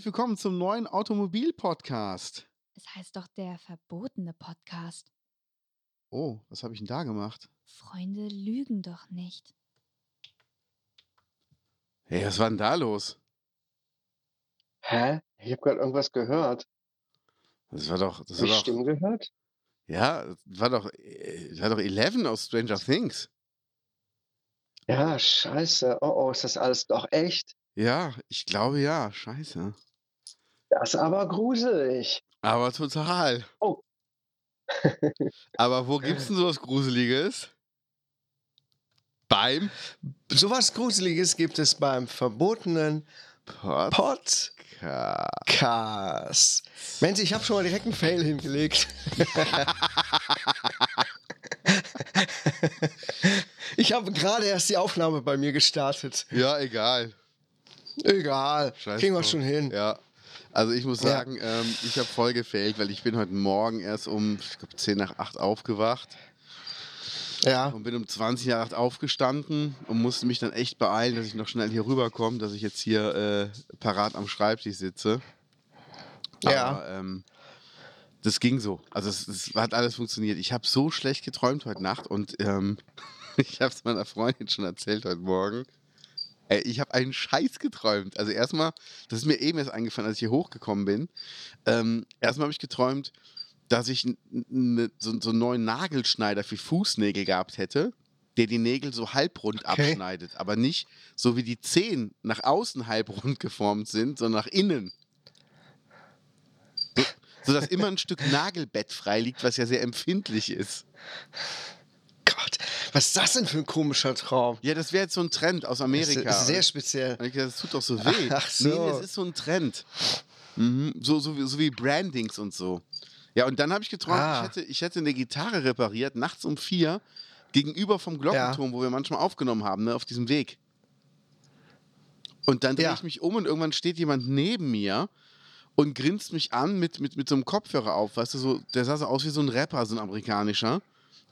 Herzlich willkommen zum neuen Automobil-Podcast. Es heißt doch der verbotene Podcast. Oh, was habe ich denn da gemacht? Freunde lügen doch nicht. Hey, was war denn da los? Hä? Ich habe gerade irgendwas gehört. Das war doch, das ich doch, Stimmen gehört? ja, das war doch, äh, das war doch Eleven aus Stranger Things. Ja, scheiße. Oh, oh, ist das alles doch echt? Ja, ich glaube ja, scheiße. Das ist aber gruselig. Aber total. Oh. Aber wo gibt's denn sowas Gruseliges? Beim Sowas Gruseliges gibt es beim verbotenen Podcast. Podcast. Mensch, ich habe schon mal direkt einen Fail hingelegt. ich habe gerade erst die Aufnahme bei mir gestartet. Ja, egal. Egal, Scheiß kriegen wir schon hin. Ja. Also ich muss Ja. sagen, ähm, ich habe voll gefailt, weil ich bin heute Morgen erst um, ich glaube, 10 nach 8 aufgewacht Ja, und bin um 20 nach 8 aufgestanden und musste mich dann echt beeilen, dass ich noch schnell hier rüberkomme, dass ich jetzt hier äh, parat am Schreibtisch sitze. Ja. Aber, ähm, das ging so. Also es, es hat alles funktioniert. Ich habe so schlecht geträumt heute Nacht und ähm, ich habe es meiner Freundin schon erzählt heute Morgen. Ey, ich habe einen Scheiß geträumt. Also erstmal, das ist mir eben erst eingefallen, als ich hier hochgekommen bin. Ähm, erstmal habe ich geträumt, dass ich n- n- so, so einen neuen Nagelschneider für Fußnägel gehabt hätte, der die Nägel so halbrund Okay. abschneidet. Aber nicht so wie die Zehen nach außen halbrund geformt sind, sondern nach innen. So, sodass immer ein Stück Nagelbett frei liegt, was ja sehr empfindlich ist. Gott, was ist das denn für ein komischer Traum? Ja, das wäre jetzt so ein Trend aus Amerika. Das ist sehr speziell. Das tut doch so weh. Ach so. Nee, es ist so ein Trend. Mhm. So, so, wie, so wie Brandings und so. Ja, und dann habe ich geträumt, Ah. ich, hätte, ich hätte eine Gitarre repariert, nachts um vier, gegenüber vom Glockenturm, wo wir manchmal aufgenommen haben, ne, auf diesem Weg. Und dann drehe Ja. ich mich um und irgendwann steht jemand neben mir und grinst mich an mit, mit, mit so einem Kopfhörer auf. Weißt du, so, der sah so aus wie so ein Rapper, so ein amerikanischer.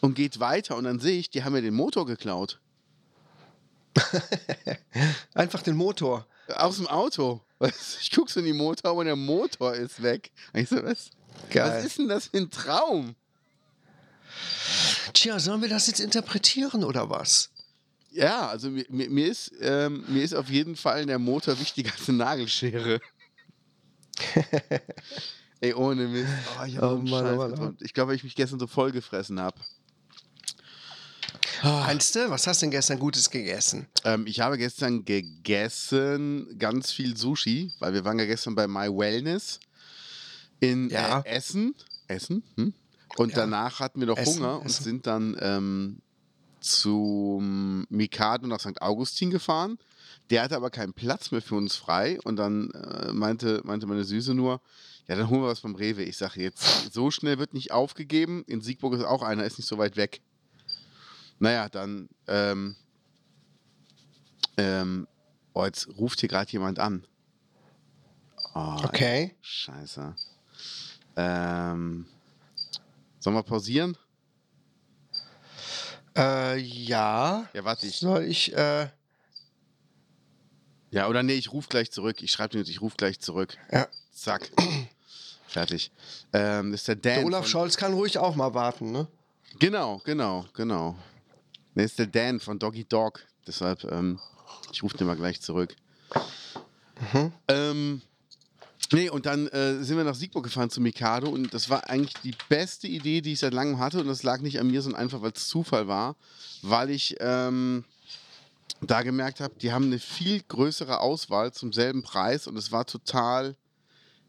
Und geht weiter und dann sehe ich, die haben mir den Motor geklaut. Einfach den Motor. Aus dem Auto. Ich gucke so in die Motor und der Motor ist weg. Ich so, was, was ist denn das für ein Traum? Tja, sollen wir das jetzt interpretieren oder was? Ja, also mir, mir, mir, ist, ähm, mir ist auf jeden Fall der Motor wichtiger als eine Nagelschere. Ey, ohne Mist. Oh, ich, Oh Mann, oh Mann, oh geträumt. ich glaube, weil ich mich gestern so voll gefressen habe. Ah. Meinst du, was hast du denn gestern Gutes gegessen? Ähm, ich habe gestern gegessen ganz viel Sushi, weil wir waren ja gestern bei My Wellness in Ja. äh, Essen. Essen? Hm? Und Ja. danach hatten wir noch Essen, Hunger und Essen. sind dann ähm, zum Mikado nach St. Augustin gefahren. Der hatte aber keinen Platz mehr für uns frei und dann äh, meinte, meinte meine Süße nur, ja, dann holen wir was vom Rewe. Ich sage jetzt, so schnell wird nicht aufgegeben. In Siegburg ist auch einer, ist nicht so weit weg. Naja, dann, ähm, ähm, oh, jetzt ruft hier gerade jemand an. Oh, Okay. Scheiße. Ähm, sollen wir pausieren? Äh, ja. Ja, warte, ich. Soll ich, äh. Ja, oder nee, ich rufe gleich zurück. Ich schreibe dir jetzt, ich rufe gleich zurück. Ja. Zack. Fertig. Ähm, ist der Dan. Der Olaf Scholz kann ruhig auch mal warten, ne? Genau, genau, genau. Nee, ist der Dan von Doggy Dog. Deshalb, ähm, ich rufe den mal gleich zurück. Mhm. Ähm, nee, und dann äh, sind wir nach Siegburg gefahren zu Mikado und das war eigentlich die beste Idee, die ich seit langem hatte. Und das lag nicht an mir, sondern einfach, weil es Zufall war. Weil ich ähm, da gemerkt habe, die haben eine viel größere Auswahl zum selben Preis und es war total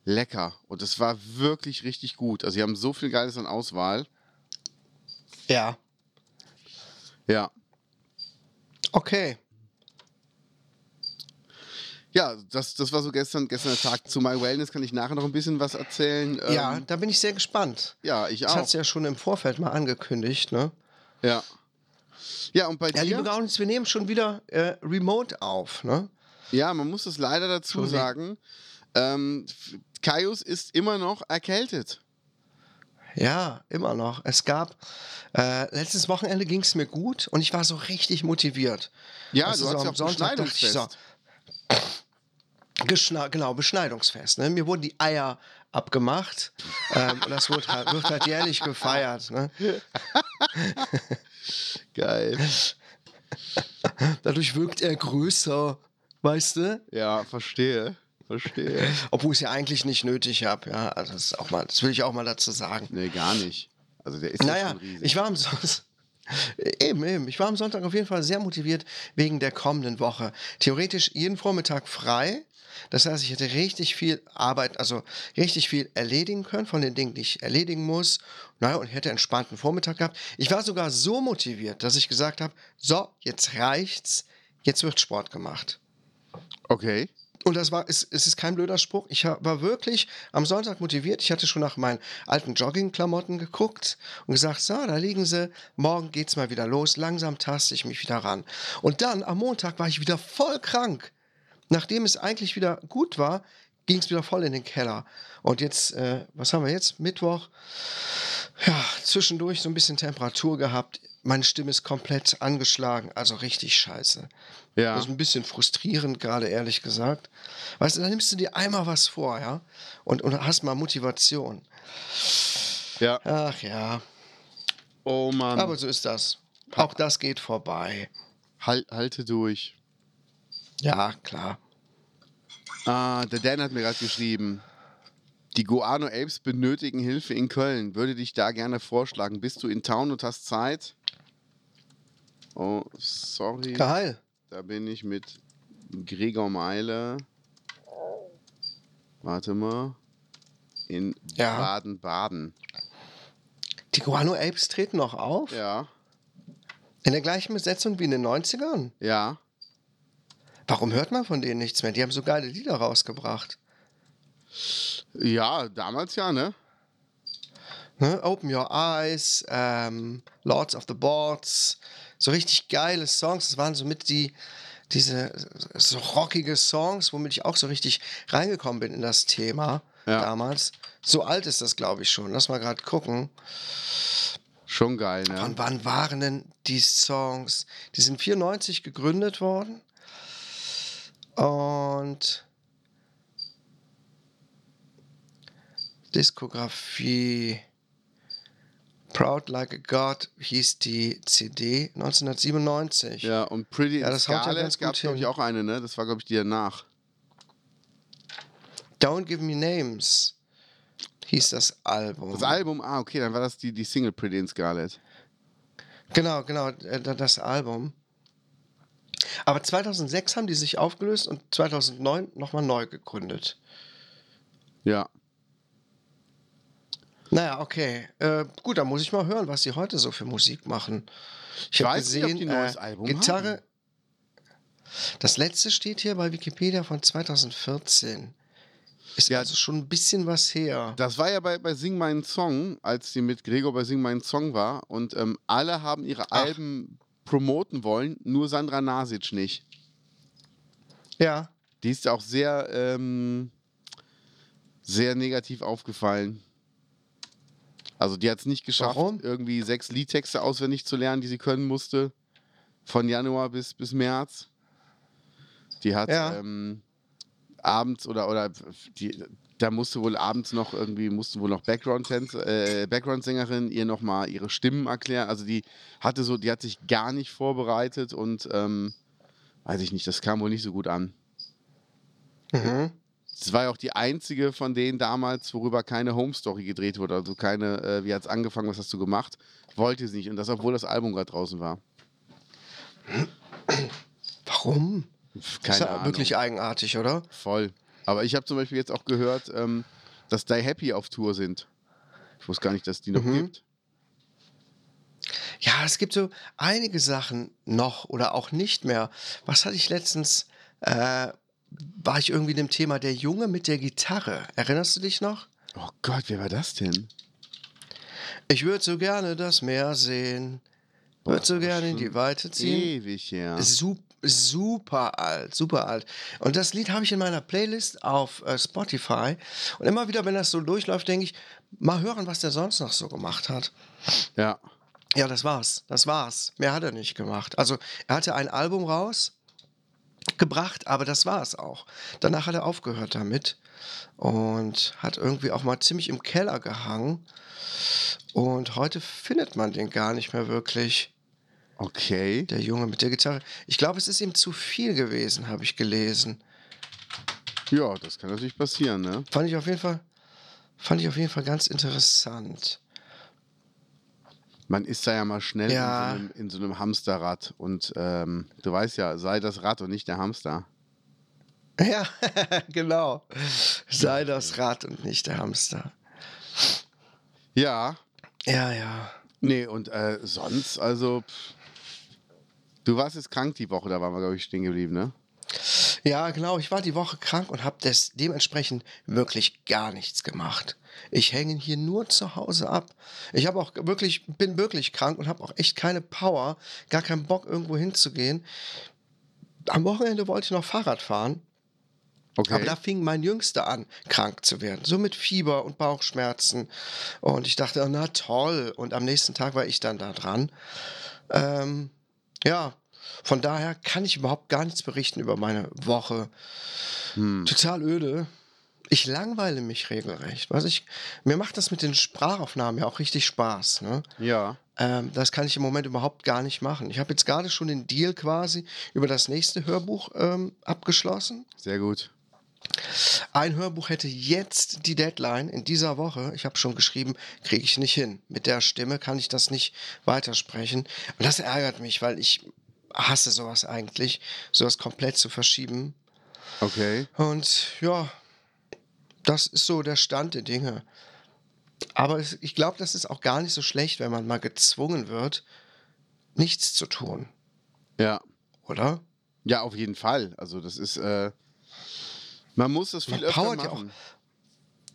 lecker. Und es war wirklich richtig gut. Also, sie haben so viel Geiles an Auswahl. Ja. Ja. Okay. Ja, das, das war so gestern, gestern der Tag. Zu My Wellness kann ich nachher noch ein bisschen was erzählen. Ähm, ja, da bin ich sehr gespannt. ja, ich Das auch. hat ja schon im Vorfeld mal angekündigt, ne? Ja. Ja, und bei Ja, liebe dir? Gaunis, wir nehmen schon wieder äh, remote auf, ne? Ja, man muss es leider dazu sagen. Ähm, Kaius ist immer noch erkältet. Ja, immer noch. Es gab, äh, letztes Wochenende ging es mir gut und ich war so richtig motiviert. Ja, Weißt du so hast am Sonntag ich so, Geschna genau, Beschneidungsfest. Ne? Mir wurden die Eier abgemacht ähm, und das wird halt, wird halt jährlich gefeiert. Ne? Geil. Dadurch wirkt er größer, weißt du? Ja, verstehe. Verstehe. Obwohl ich es ja eigentlich nicht nötig habe. Ja, also das, ist auch mal, das will ich auch mal dazu sagen. Nee, gar nicht. Also der ist ja Naja, schon riesig. ich war am Sonntag. Eben, eben. Ich war am Sonntag auf jeden Fall sehr motiviert wegen der kommenden Woche. Theoretisch jeden Vormittag frei. Das heißt, ich hätte richtig viel Arbeit, also richtig viel erledigen können von den Dingen, die ich erledigen muss. Naja, und hätte entspannten Vormittag gehabt. Ich war sogar so motiviert, dass ich gesagt habe: So, jetzt reicht's, jetzt wird Sport gemacht. okay. Und das war, es, es ist kein blöder Spruch. Ich war wirklich am Sonntag motiviert. Ich hatte schon nach meinen alten Joggingklamotten geguckt und gesagt, so, da liegen sie. Morgen geht's mal wieder los. Langsam taste ich mich wieder ran. Und dann am Montag war ich wieder voll krank. Nachdem es eigentlich wieder gut war, ging es wieder voll in den Keller. Und jetzt, äh, was haben wir jetzt? Mittwoch. Ja, zwischendurch so ein bisschen Temperatur gehabt. Meine Stimme ist komplett angeschlagen. Also richtig scheiße. Ja. Das ist ein bisschen frustrierend, gerade ehrlich gesagt. Weißt du, dann nimmst du dir einmal was vor, ja? Und, und hast mal Motivation. Ja. Ach ja. Oh Mann. Aber so ist das. Auch das geht vorbei. halt, halte durch. Ja, klar. Ah, der Dan hat mir gerade geschrieben. Die Guano Apes benötigen Hilfe in Köln. Würde dich da gerne vorschlagen. Bist du in Town und hast Zeit? Oh, sorry. Geil. Da bin ich mit Gregor Meile. Warte mal. In Ja. Baden-Baden. Die Guano Apes treten noch auf. Ja. In der gleichen Besetzung wie in den 90ern. Ja. Warum hört man von denen nichts mehr? Die haben so geile Lieder rausgebracht. Ja, damals ja, ne? Ne? Open Your Eyes, ähm, Lords of the Boards, so richtig geile Songs. Das waren so mit die, diese so rockige Songs, womit ich auch so richtig reingekommen bin in das Thema Ja. damals. So alt ist das, glaube ich, schon. Lass mal gerade gucken. Schon geil, ne? Von wann waren denn die Songs? Die sind 94 gegründet worden. Und Diskografie Proud Like a God hieß die CD 1997. Ja, und Pretty Ja, das ja Scarlet gab es, glaube ich, auch eine, ne? Das war, glaube ich, die danach. Don't Give Me Names hieß das Album. Das Album, ah, okay, dann war das die, die Single Pretty in Scarlet. Genau, genau, äh, da- das Album. Aber 2006 haben die sich aufgelöst und 2009 nochmal neu gegründet. Ja. Naja, okay. Äh, gut, dann muss ich mal hören, was sie heute so für Musik machen. Ich Ich habe weiß nicht, ob gesehen, die neues äh, Album Gitarre. haben. Das letzte steht hier bei Wikipedia von 2014. Ist Ja. also schon ein bisschen was her. Das war ja bei, bei Sing meinen Song, als sie mit Gregor bei Sing meinen Song war. Und ähm, alle haben ihre Ach. Alben promoten wollen, nur Sandra Nasic nicht. Ja. Die ist auch sehr, ähm, sehr negativ aufgefallen. Also die hat es nicht geschafft, Warum? irgendwie sechs Liedtexte auswendig zu lernen, die sie können musste. Von Januar bis, bis März. Die hat Ja. ähm, abends oder oder die, da musste wohl abends noch irgendwie mussten wohl noch Background äh, Background ihr noch mal ihre Stimmen erklären. Also die hatte so, die hat sich gar nicht vorbereitet und ähm, weiß ich nicht, das kam wohl nicht so gut an. Mhm. Es war ja auch die einzige von denen damals, worüber keine Home Story gedreht wurde. Also keine, äh, wie hat es angefangen, was hast du gemacht? Wollte sie nicht. Und das, obwohl das Album gerade draußen war. Warum? Pff, ist Keine ja Ahnung. wirklich eigenartig, oder? Voll. Aber ich habe zum Beispiel jetzt auch gehört, ähm, dass Die Happy auf Tour sind. Ich wusste gar nicht, dass die noch Mhm. gibt. Ja, es gibt so einige Sachen noch oder auch nicht mehr. Was hatte ich letztens? Äh, war ich irgendwie in dem Thema der Junge mit der Gitarre. Erinnerst du dich noch? Oh Gott, wer war das denn? Ich würde so gerne das Meer sehen. Würde so gerne in die Weite ziehen. Ewig, ja. Sup super alt, super alt. Und das Lied habe ich in meiner Playlist auf äh, Spotify. Und immer wieder, wenn das so durchläuft, denke ich, mal hören, was der sonst noch so gemacht hat. Ja. Ja, das war's. Das war's. Mehr hat er nicht gemacht. Also, er hatte ein Album raus gebracht, aber das war's auch. Danach hat er aufgehört damit und hat irgendwie auch mal ziemlich im Keller gehangen. Und heute findet man den gar nicht mehr wirklich, Okay. der Junge mit der Gitarre. Ich glaube, es ist ihm zu viel gewesen, habe ich gelesen. Ja, das kann natürlich passieren, ne? Fand ich auf jeden Fall, fand ich auf jeden Fall ganz interessant. Man ist da ja mal schnell Ja. in, so einem, in so einem Hamsterrad. Und ähm, du weißt ja, sei das Rad und nicht der Hamster. Ja, genau. Sei das Rad und nicht der Hamster. Ja. Ja, ja. Nee, und äh, sonst, also. Pff. Du warst jetzt krank die Woche, da waren wir, glaube ich, stehen geblieben, ne? Ja, genau. Ich war die Woche krank und habe dementsprechend wirklich gar nichts gemacht. Ich hänge hier nur zu Hause ab. Ich habe auch wirklich, bin wirklich krank und habe auch echt keine Power, gar keinen Bock, irgendwo hinzugehen. Am Wochenende wollte ich noch Fahrrad fahren, Okay. aber da fing mein Jüngster an, krank zu werden. So mit Fieber und Bauchschmerzen. Und ich dachte, na toll. Und am nächsten Tag war ich dann da dran. Ähm, ja, von daher kann ich überhaupt gar nichts berichten über meine Woche. Hm. Total öde. Ich langweile mich regelrecht. Was ich, mir macht das mit den Sprachaufnahmen ja auch richtig Spaß. Ne? Ja. Ähm, das kann ich im Moment überhaupt gar nicht machen. Ich habe jetzt gerade schon den Deal quasi über das nächste Hörbuch ähm, abgeschlossen. Sehr gut. Ein Hörbuch hätte jetzt die Deadline in dieser Woche. Ich habe schon geschrieben, kriege ich nicht hin. Mit der Stimme kann ich das nicht weitersprechen. Und das ärgert mich, weil ich hasse sowas eigentlich, sowas komplett zu verschieben. Okay. Und ja, das ist so der Stand der Dinge. Aber ich glaube, das ist auch gar nicht so schlecht, wenn man mal gezwungen wird, nichts zu tun, Ja. oder? Ja, auf jeden Fall. Also, das ist. Äh, man muss das viel Man öfter powert ja machen.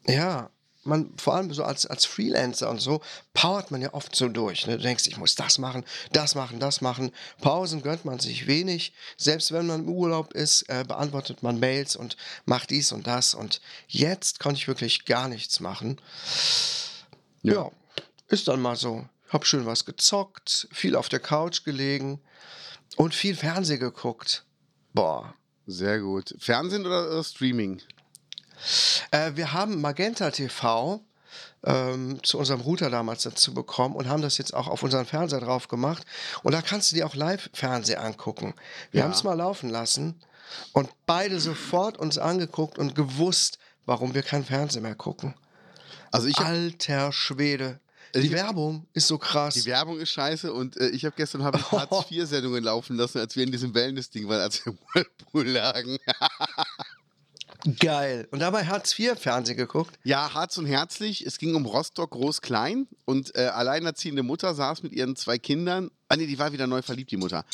Ja, man, vor allem so als, als Freelancer und so, powert man ja oft so durch. Ne? Du denkst, ich muss das machen, das machen, das machen. Pausen gönnt man sich wenig. Selbst wenn man im Urlaub ist, äh, beantwortet man Mails und macht dies und das. Und jetzt konnte ich wirklich gar nichts machen. Ja, Ja. ist dann mal so. Hab schön was gezockt, viel auf der Couch gelegen und viel Fernseh geguckt. Boah, Sehr gut. Fernsehen oder, oder Streaming? Äh, wir haben Magenta TV ähm, zu unserem Router damals dazu bekommen und haben das jetzt auch auf unseren Fernseher drauf gemacht. Und da kannst du dir auch Live-Fernseh angucken. Wir Ja. haben es mal laufen lassen und beide sofort uns angeguckt und gewusst, warum wir kein Fernsehen mehr gucken. Also, ich Alter Schwede. Die Ich- Werbung ist so krass. die Werbung ist scheiße und äh, ich habe gestern hab ich Hartz-IV-Sendungen laufen lassen, als wir in diesem Wellness-Ding waren, als wir im Whirlpool lagen. Geil. Und dabei Hartz IV Fernsehen geguckt. Ja, Harz und herzlich. Es ging um Rostock Groß-Klein und äh, alleinerziehende Mutter saß mit ihren zwei Kindern. Ah, nee, die war wieder neu verliebt, die Mutter.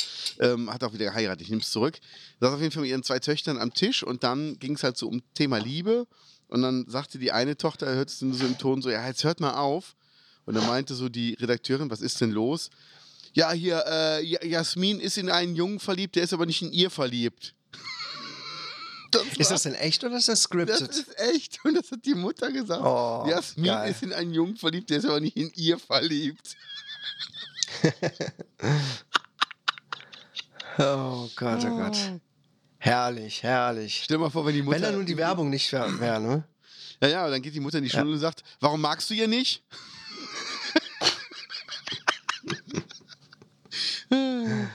Ähm, hat auch wieder geheiratet, ich nehme es zurück. Saß auf jeden Fall mit ihren zwei Töchtern am Tisch und dann ging es halt so um Thema Liebe. Und dann sagte die eine Tochter, er hört es so im Ton so, ja, jetzt hört mal auf. Und dann meinte so die Redakteurin, was ist denn los? Ja, hier, äh, Ja- Jasmin ist in einen Jungen verliebt, der ist aber nicht in ihr verliebt. Das Ist das denn echt oder ist das das scripted? ist echt. Und das hat die Mutter gesagt. Oh, Jasmin geil. ist in einen Jungen verliebt, der ist aber nicht in ihr verliebt. Oh Gott, oh Gott. Herrlich, herrlich. Stell dir mal vor, wenn die Mutter. Wenn da nun die Werbung nicht wäre, wär, ne? Ja, ja, dann geht die Mutter in die Schule und sagt: Warum magst du ihr nicht?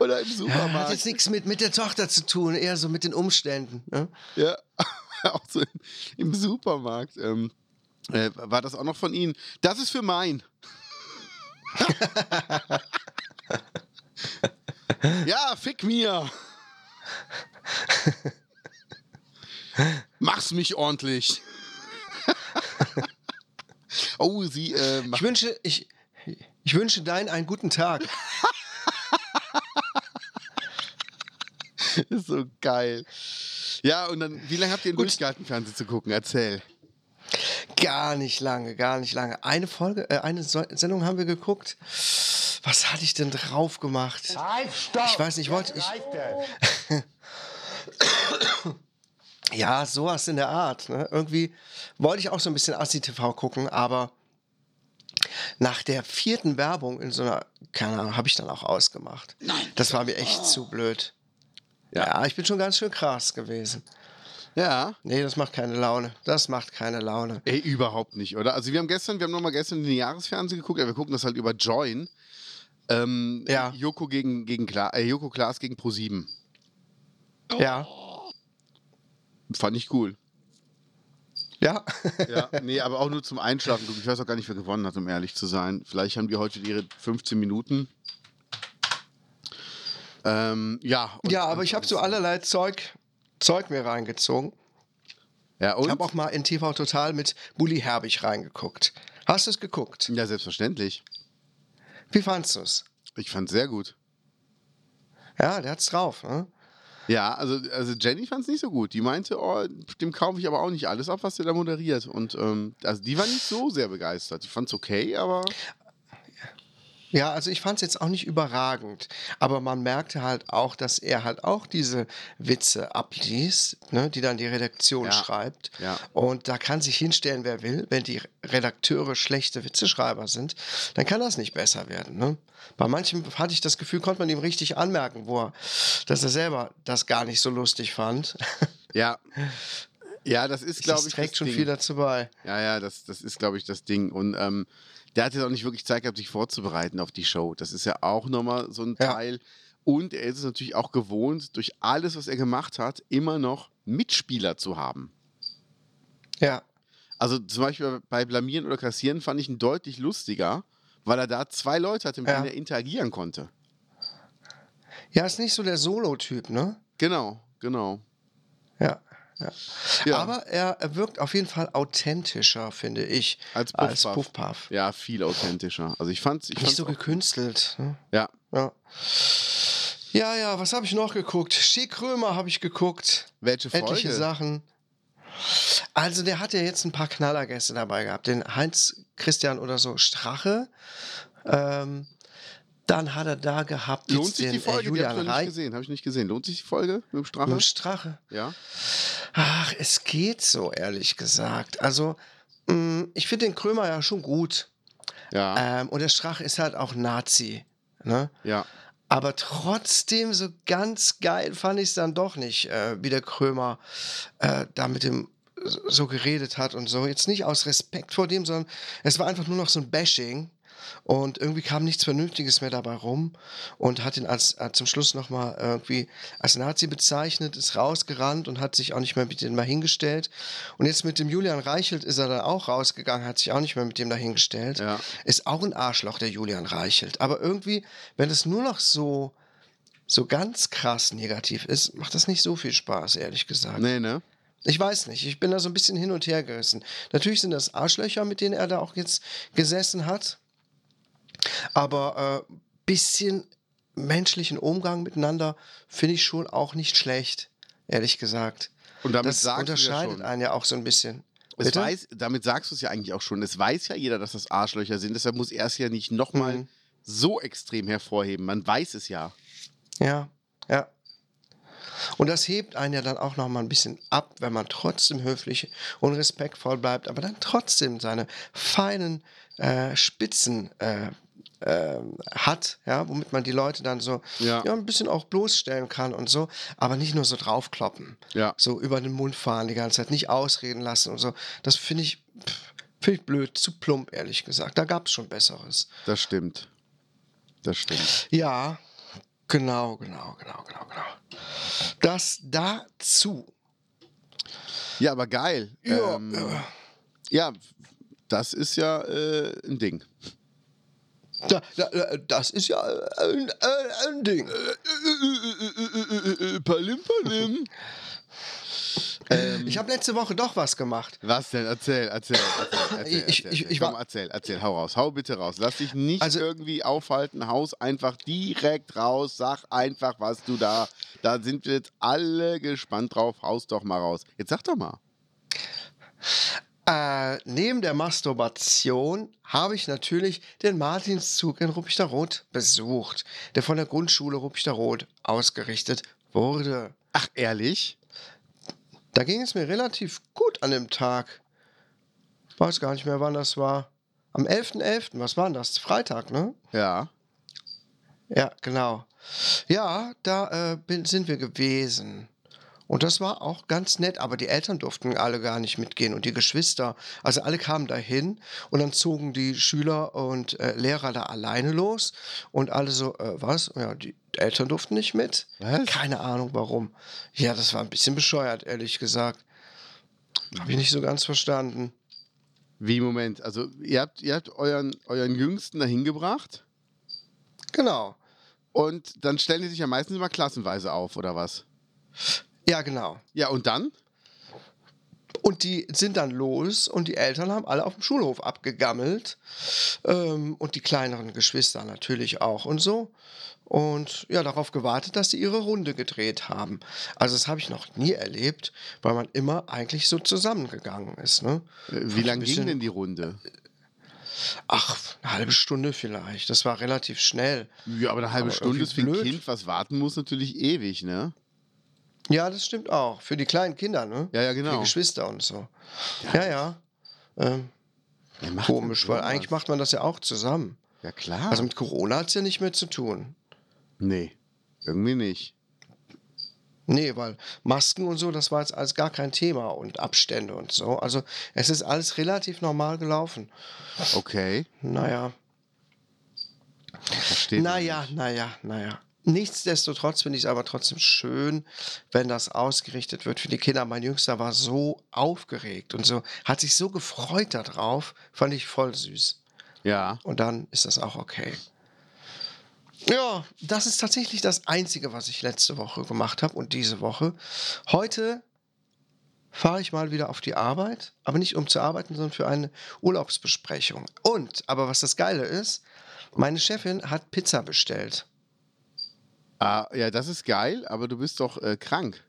Oder im Ja, Supermarkt. hat jetzt nichts mit, mit der Tochter zu tun, eher so mit den Umständen. Ne? Ja, auch so im, im Supermarkt. Ähm, äh, war das auch noch von Ihnen? Das ist für mein. ja, fick mir. Mach's mich ordentlich. oh, sie äh, Ich wünsche, ich, ich wünsche deinen einen guten Tag. ist so geil. Ja, und dann, wie lange habt ihr ihn durchgehalten, Fernsehen zu gucken? Erzähl. Gar nicht lange, gar nicht lange. Eine Folge, äh, eine so Sendung haben wir geguckt. Was hatte ich denn drauf gemacht? Halt, stopp! Ich weiß nicht, ich wollte- ich-. Ja, sowas in der Art. Ne? Irgendwie wollte ich auch so ein bisschen Assi-TV gucken, aber nach der vierten Werbung in so einer, keine Ahnung, habe ich dann auch ausgemacht. Nein. Das war mir echt zu blöd. Ja. Ja. ich bin schon ganz schön krass gewesen. Ja. Nee, das macht keine Laune. Das macht keine Laune. Ey, überhaupt nicht, oder? Also wir haben gestern, wir haben nochmal gestern in den Jahresfernsehen geguckt, ja, wir gucken das halt über Join. Ähm, Ja. Joko gegen, gegen Kla äh, Joko Klaas gegen Pro7. Ja. Fand ich cool. Ja. Ja, nee, aber auch nur zum Einschlafen. Ich weiß auch gar nicht, wer gewonnen hat, um ehrlich zu sein. Vielleicht haben die heute ihre 15 Minuten. Ähm, ja. ja, aber ich habe so allerlei Zeug, Zeug mir reingezogen. Ja, und? Ich habe auch mal in TV Total mit Bully Herbig reingeguckt. Hast du es geguckt? ja, selbstverständlich. Wie fandst du es? Ich fand sehr gut. Ja, der hat's drauf. Ne? Ja, also, also Jenny fand es nicht so gut. Die meinte, oh, dem kaufe ich aber auch nicht alles ab, was der da moderiert. Und ähm, also die war nicht so sehr begeistert. Ich fand es okay, aber Ja, also ich fand es jetzt auch nicht überragend, aber man merkte halt auch, dass er halt auch diese Witze abliest, ne, die dann die Redaktion Ja, schreibt. ja. Und da kann sich hinstellen, wer will. Wenn die Redakteure schlechte Witzeschreiber sind, dann kann das nicht besser werden. Ne? Bei manchen hatte ich das Gefühl, konnte man ihm richtig anmerken, wo er, dass er selber das gar nicht so lustig fand. ja. Ja, das ist, glaube das ich, trägt das schon Ding. viel dazu bei. Ja, ja, das, das ist, glaube ich, das Ding. Und ähm, der hat jetzt auch nicht wirklich Zeit gehabt, sich vorzubereiten auf die Show. Das ist ja auch nochmal so ein Ja. Teil. Und er ist es natürlich auch gewohnt, durch alles, was er gemacht hat, immer noch Mitspieler zu haben. Ja. Also zum Beispiel bei Blamieren oder Kassieren fand ich ihn deutlich lustiger, weil er da zwei Leute hatte, mit Ja. denen er interagieren konnte. Ja, ist nicht so der Solo-Typ, ne? Genau, genau. Ja. Ja. Ja. Aber er, er wirkt auf jeden Fall authentischer, finde ich, Als als Puffpuff. Puffpuff. Ja, viel authentischer. Also ich fand's, ich Nicht fand's so gekünstelt. Ne? Ja, Ja. Ja, ja, was habe ich noch geguckt? Schick Krömer habe ich geguckt. welche Etliche Folge? Sachen. Also, der hat ja jetzt ein paar Knallergäste dabei gehabt. Den Heinz Christian oder so Strache. Ähm, dann hat er da gehabt Lohnt sich den die Folge? äh, die hab Julian ich noch nicht gesehen. Habe ich nicht gesehen. Lohnt sich die Folge mit dem Strache? Mit dem Strache. Ja. Ach, es geht so, ehrlich gesagt. Also, mh, ich finde den Krömer ja schon gut. Ja. Ähm, und der Strache ist halt auch Nazi. Ne? ja. Aber trotzdem, so ganz geil fand ich es dann doch nicht, äh, wie der Krömer äh, da mit dem so geredet hat und so. Jetzt nicht aus Respekt vor dem, sondern es war einfach nur noch so ein Bashing. Und irgendwie kam nichts Vernünftiges mehr dabei rum und hat ihn als, äh, zum Schluss nochmal irgendwie als Nazi bezeichnet, ist rausgerannt und hat sich auch nicht mehr mit dem dahingestellt. Und jetzt mit dem Julian Reichelt ist er dann auch rausgegangen, hat sich auch nicht mehr mit dem dahingestellt. Ja. Ist auch ein Arschloch, der Julian Reichelt. Aber irgendwie, wenn es nur noch so, so ganz krass negativ ist, macht das nicht so viel Spaß, ehrlich gesagt. Nee, ne? Ich weiß nicht, ich bin da so ein bisschen hin und her gerissen. Natürlich sind das Arschlöcher, mit denen er da auch jetzt gesessen hat. Aber äh, bisschen menschlichen Umgang miteinander finde ich schon auch nicht schlecht, ehrlich gesagt. Und damit das ja unterscheidet schon. einen ja auch so ein bisschen. Weiß, damit sagst du es ja eigentlich auch schon. Es weiß ja jeder, dass das Arschlöcher sind. Deshalb muss er es ja nicht nochmal Mhm. so extrem hervorheben. Man weiß es ja. Ja, ja. Und das hebt einen ja dann auch noch mal ein bisschen ab, wenn man trotzdem höflich und respektvoll bleibt, aber dann trotzdem seine feinen äh, Spitzen äh, ähm, hat, ja, womit man die Leute dann so Ja. ja, ein bisschen auch bloßstellen kann und so, aber nicht nur so draufkloppen. Ja. So über den Mund fahren die ganze Zeit, nicht ausreden lassen und so. Das finde ich, pff, finde ich blöd, zu plump, ehrlich gesagt. Da gab es schon Besseres. Das stimmt. Das stimmt. Ja, genau, genau, genau, genau, genau. Das dazu. Ja, aber geil. Ja, ähm, ja, das ist ja äh, ein Ding. Da, da, da, das ist ja äh, ein, äh, ein Ding. Palim, palim. ähm, Ich habe letzte Woche doch was gemacht. was denn? Erzähl, erzähl, erzähl. erzähl, Ich- erzähl. ich- ich Komm, erzähl, erzähl, hau raus. Hau bitte raus. Lass dich nicht Also- irgendwie aufhalten. Haus einfach direkt raus. Sag einfach, was du da. Da sind wir jetzt alle gespannt drauf. Haus doch mal raus. Jetzt sag doch mal. Äh, neben der Masturbation habe ich natürlich den Martinszug in Ruppichteroth besucht, der von der Grundschule Ruppichteroth ausgerichtet wurde. Ach, ehrlich? Da ging es mir relativ gut an dem Tag. Weiß gar nicht mehr, wann das war. Am 11.11., was war denn das? Freitag, ne? Ja. Ja, genau. Ja, da äh, bin, sind wir gewesen. Und das war auch ganz nett, aber die Eltern durften alle gar nicht mitgehen und die Geschwister. Also alle kamen dahin und dann zogen die Schüler und äh, Lehrer da alleine los und alle so, äh, was? Ja, die Eltern durften nicht mit. Was? Keine Ahnung warum. Ja, das war ein bisschen bescheuert, ehrlich gesagt. Habe ich nicht so ganz verstanden. Wie, Moment. Also, ihr habt, ihr habt euren, euren Jüngsten dahin gebracht Genau. und dann stellen die sich ja meistens immer klassenweise auf, oder was? Ja, genau. Ja, und dann? Und die sind dann los und die Eltern haben alle auf dem Schulhof abgegammelt. Ähm, und die kleineren Geschwister natürlich auch und so. Und ja, darauf gewartet, dass sie ihre Runde gedreht haben. Also das habe ich noch nie erlebt, weil man immer eigentlich so zusammengegangen ist. Ne? Äh, Wie Fand ich lang ein ging denn die Runde? Ach, eine halbe Stunde vielleicht. Das war relativ schnell. Ja, aber eine halbe Aber Stunde ist für ein blöd. Kind, was warten muss, natürlich ewig, ne? Ja, das stimmt auch. Für die kleinen Kinder, ne? Ja, ja, Für die genau. Geschwister und so. Ja, ja. Ähm, komisch, weil eigentlich macht man das ja auch zusammen. Ja, klar. Also mit Corona hat es ja nicht mehr zu tun. nee, irgendwie nicht. Nee, weil Masken und so, das war jetzt alles gar kein Thema und Abstände und so. Also es ist alles relativ normal gelaufen. Okay. Naja, Verstehe. naja, naja, naja. Nichtsdestotrotz finde ich es aber trotzdem schön, wenn das ausgerichtet wird für die Kinder. Mein Jüngster war so aufgeregt und so, hat sich so gefreut darauf, fand ich voll süß. Ja. Und dann ist das auch okay. Ja, das ist tatsächlich das Einzige, was ich letzte Woche gemacht habe und diese Woche. Heute fahre ich mal wieder auf die Arbeit, aber nicht um zu arbeiten, sondern für eine Urlaubsbesprechung. Und, aber was das Geile ist, meine Chefin hat Pizza bestellt. Ah, ja, das ist geil, aber du bist doch äh, krank.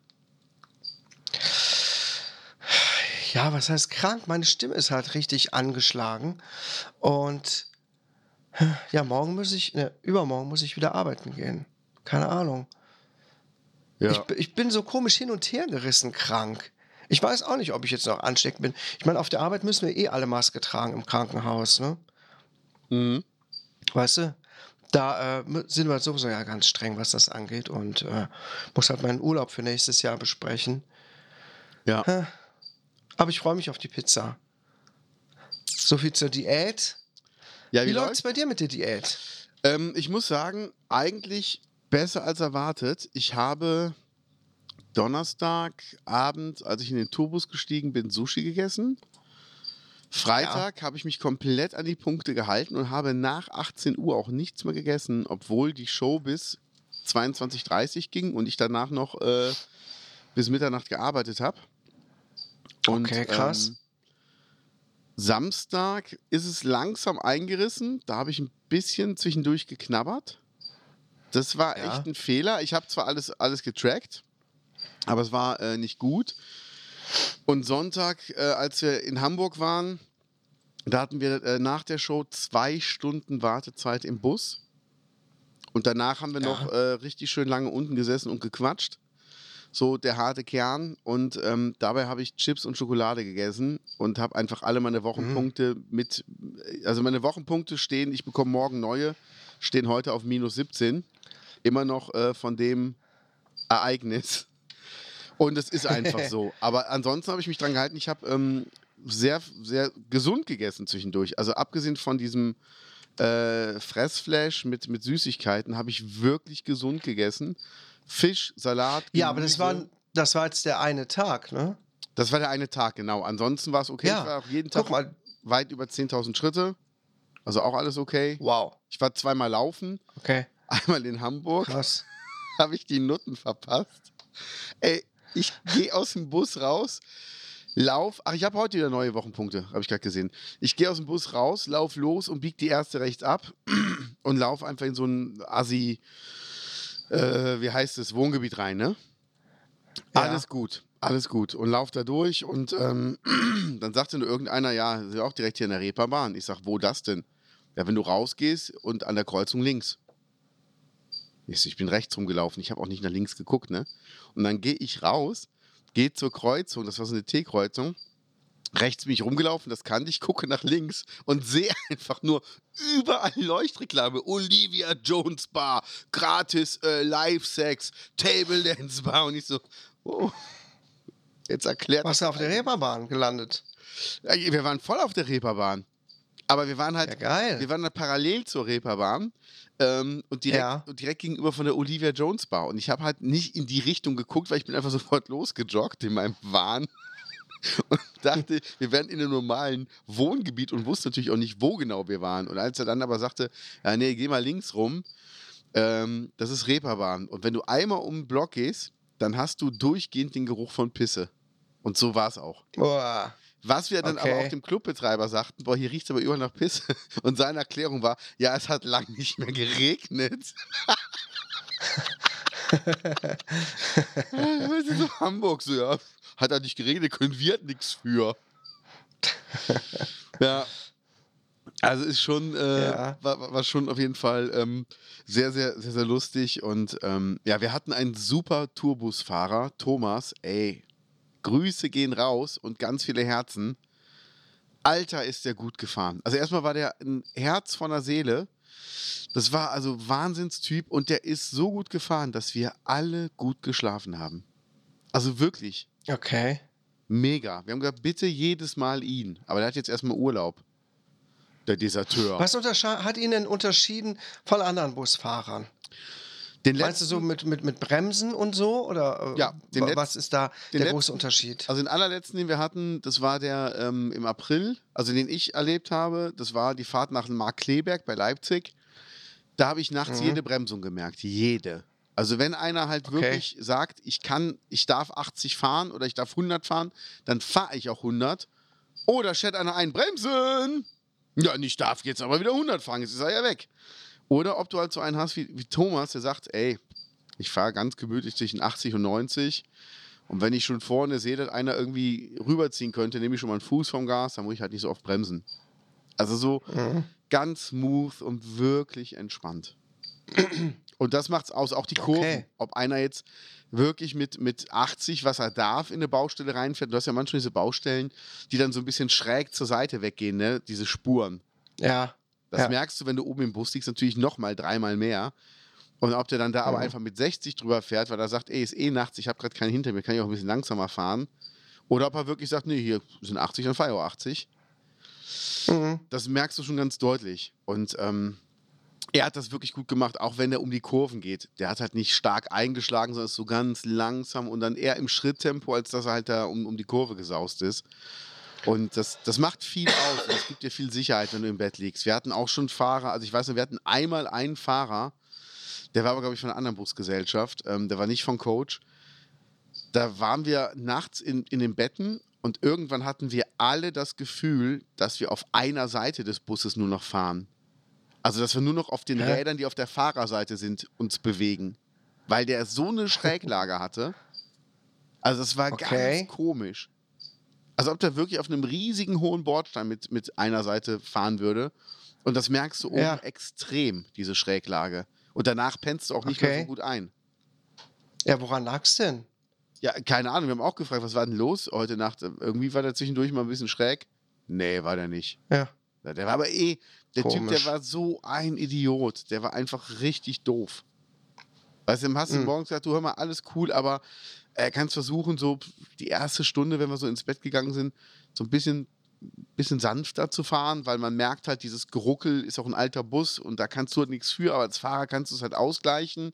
Ja, was heißt krank? Meine Stimme ist halt richtig angeschlagen. Und ja, morgen muss ich, ne, übermorgen muss ich wieder arbeiten gehen. Keine Ahnung. Ja. Ich, ich bin so komisch hin und her gerissen krank. Ich weiß auch nicht, ob ich jetzt noch ansteckend bin. Ich meine, auf der Arbeit müssen wir eh alle Maske tragen im Krankenhaus, ne? mhm. Weißt du? Da äh, sind wir sowieso ja ganz streng, was das angeht und äh, muss halt meinen Urlaub für nächstes Jahr besprechen. Ja. Aber ich freue mich auf die Pizza. So viel zur Diät. Ja, Wie, wie, läuft's läuft's? bei dir mit der Diät? Ähm, ich muss sagen, eigentlich besser als erwartet. Ich habe Donnerstagabend, als ich in den Turbus gestiegen bin, Sushi gegessen. Freitag habe ich mich komplett an die Punkte gehalten und habe nach 18 Uhr auch nichts mehr gegessen, obwohl die Show bis 22.30 Uhr ging und ich danach noch äh, bis Mitternacht gearbeitet habe. Okay, krass. Ähm, Samstag ist es langsam eingerissen. Da habe ich ein bisschen zwischendurch geknabbert. Das war Ja. echt ein Fehler. Ich habe zwar alles, alles getrackt, aber es war äh, nicht gut. Und Sonntag, äh, als wir in Hamburg waren, da hatten wir äh, nach der Show zwei Stunden Wartezeit im Bus. Und danach haben wir Ja. noch äh, richtig schön lange unten gesessen und gequatscht. So der harte Kern. Und ähm, dabei habe ich Chips und Schokolade gegessen und habe einfach alle meine Wochenpunkte mit also meine Wochenpunkte stehen, ich bekomme morgen neue, stehen heute auf minus 17. Immer noch äh, von dem Ereignis. Und es ist einfach so. Aber ansonsten habe ich mich dran gehalten. Ich habe ähm, sehr, sehr gesund gegessen zwischendurch. Also abgesehen von diesem äh, Fressflash mit, mit Süßigkeiten habe ich wirklich gesund gegessen. Fisch, Salat. Ja, aber das Gemüse. war, das war jetzt der eine Tag, ne? Das war der eine Tag, genau. Ansonsten war es okay. Ja. Ich war auch jeden Tag weit über 10.000 Schritte. Also auch alles okay. Wow. Ich war zweimal laufen. Okay. Einmal in Hamburg Krass. habe ich die Nutten verpasst. Ey, ich gehe aus dem Bus raus, lauf. Ach, ich habe heute wieder neue Wochenpunkte, habe ich gerade gesehen. Ich gehe aus dem Bus raus, lauf los und bieg die erste rechts ab und lauf einfach in so ein Assi, äh, wie heißt es, Wohngebiet rein, ne? Ja. Alles gut, alles gut. Und lauf da durch und ähm, dann sagte nur irgendeiner, ja, ja auch direkt hier in der Reeperbahn. Ich sag, wo das denn? Ja, wenn du rausgehst und an der Kreuzung links. Ich, bin rechts rumgelaufen, ich habe auch nicht nach links geguckt, ne? Und dann gehe ich raus, gehe zur Kreuzung, das war so eine T-Kreuzung, rechts bin ich rumgelaufen, das kannte ich, gucke nach links und sehe einfach nur überall Leuchtreklame. Olivia Jones Bar, gratis äh, Live-Sex, Table Dance Bar. Und ich so, oh, jetzt erklärt Warst du auf der Reeperbahn gelandet? Wir waren voll auf der Reeperbahn. Aber wir waren halt, Ja, geil. wir waren halt parallel zur Reeperbahn ähm, und, direkt, Ja. und direkt gegenüber von der Olivia Jones Bar. Und ich habe halt nicht in die Richtung geguckt, weil ich bin einfach sofort losgejoggt in meinem Wahn. Und dachte, wir wären in einem normalen Wohngebiet und wusste natürlich auch nicht, wo genau wir waren. Und als er dann aber sagte, ja, nee, geh mal links rum, ähm, das ist Reeperbahn. Und wenn du einmal um den Block gehst, dann hast du durchgehend den Geruch von Pisse. Und so war es auch. Boah. Was wir dann aber Okay. auch dem Clubbetreiber sagten, boah, hier riecht es aber überall nach Pisse. Und seine Erklärung war, ja, es hat lang nicht mehr geregnet. Wir sind so Hamburg, so, ja, hat halt nicht geregnet, können wir halt nichts für. ja. Also ist schon, äh, Ja. war, war- war schon auf jeden Fall ähm, sehr, sehr, sehr, sehr lustig. Und ähm, ja, wir hatten einen super Tourbusfahrer, Thomas, ey, Grüße gehen raus und ganz viele Herzen. Alter, ist der gut gefahren. Also erstmal war der ein Herz von der Seele. Das war also Wahnsinnstyp und der ist so gut gefahren, dass wir alle gut geschlafen haben. Also wirklich Okay. mega. Wir haben gesagt, bitte jedes Mal ihn. Aber der hat jetzt erstmal Urlaub. Der Deserteur. Was hat ihn denn unterschieden von anderen Busfahrern? Den Meinst du so mit, mit, mit Bremsen und so? Oder äh, Ja, den wa- letz- was ist da der letz- große Unterschied? Also den allerletzten, den wir hatten, das war der ähm, im April, also den ich erlebt habe. Das war die Fahrt nach Markkleeberg bei Leipzig. Da habe ich nachts Mhm. jede Bremsung gemerkt. Jede. Also wenn einer halt Okay. wirklich sagt, ich kann, ich darf 80 fahren oder ich darf 100 fahren, dann fahre ich auch 100. Oder stellt einer ein, bremsen! Ja, ich darf jetzt aber wieder 100 fahren, jetzt ist er ja weg. Oder ob du halt so einen hast wie, wie Thomas, der sagt, ey, ich fahre ganz gemütlich zwischen 80 und 90. Und wenn ich schon vorne sehe, dass einer irgendwie rüberziehen könnte, nehme ich schon mal einen Fuß vom Gas, dann muss ich halt nicht so oft bremsen. Also so Mhm. ganz smooth und wirklich entspannt. Und das macht's aus, auch die Kurven. Okay. Ob einer jetzt wirklich mit, mit 80, was er darf, in eine Baustelle reinfährt. Du hast ja manchmal diese Baustellen, die dann so ein bisschen schräg zur Seite weggehen, ne? diese Spuren. Ja. Das Ja. merkst du, wenn du oben im Bus liegst, natürlich nochmal dreimal mehr. Und ob der dann da aber Mhm. einfach mit 60 drüber fährt, weil er sagt, ey, ist eh nachts, ich habe gerade keinen hinter mir, kann ich auch ein bisschen langsamer fahren. Oder ob er wirklich sagt, nee, hier sind 80, dann fahr ich auch 80. Mhm. Das merkst du schon ganz deutlich. Und ähm, er hat das wirklich gut gemacht, auch wenn er um die Kurven geht. Der hat halt nicht stark eingeschlagen, sondern ist so ganz langsam und dann eher im Schritttempo, als dass er halt da um, um die Kurve gesaust ist. Und das, das macht viel aus und es gibt dir viel Sicherheit, wenn du im Bett liegst. Wir hatten auch schon Fahrer, also ich weiß nicht, wir hatten einmal einen Fahrer, der war aber, glaube ich, von einer anderen Busgesellschaft, ähm, der war nicht von Coach. Da waren wir nachts in, in den Betten und irgendwann hatten wir alle das Gefühl, dass wir auf einer Seite des Busses nur noch fahren. Also, dass wir nur noch auf den Hä? Rädern, die auf der Fahrerseite sind, uns bewegen. Weil der so eine Schräglage hatte. Also, das war Okay. ganz komisch. Also, ob der wirklich auf einem riesigen hohen Bordstein mit, mit einer Seite fahren würde. Und das merkst du oben Ja. extrem, diese Schräglage. Und danach pennst du auch nicht mehr Okay. so gut ein. Ja, woran lag's denn? Ja, keine Ahnung, wir haben auch gefragt, was war denn los heute Nacht? Irgendwie war der zwischendurch mal ein bisschen schräg. Nee, war der nicht. Ja. Der war aber eh, der Typ, Komisch. der war so ein Idiot. Der war einfach richtig doof. Weißt du, dem hast du Mhm. morgens gesagt, du hör mal, alles cool, aber er kannst versuchen, so die erste Stunde, wenn wir so ins Bett gegangen sind, so ein bisschen, bisschen sanfter zu fahren, weil man merkt halt, dieses Geruckel ist auch ein alter Bus und da kannst du halt nichts für, aber als Fahrer kannst du es halt ausgleichen.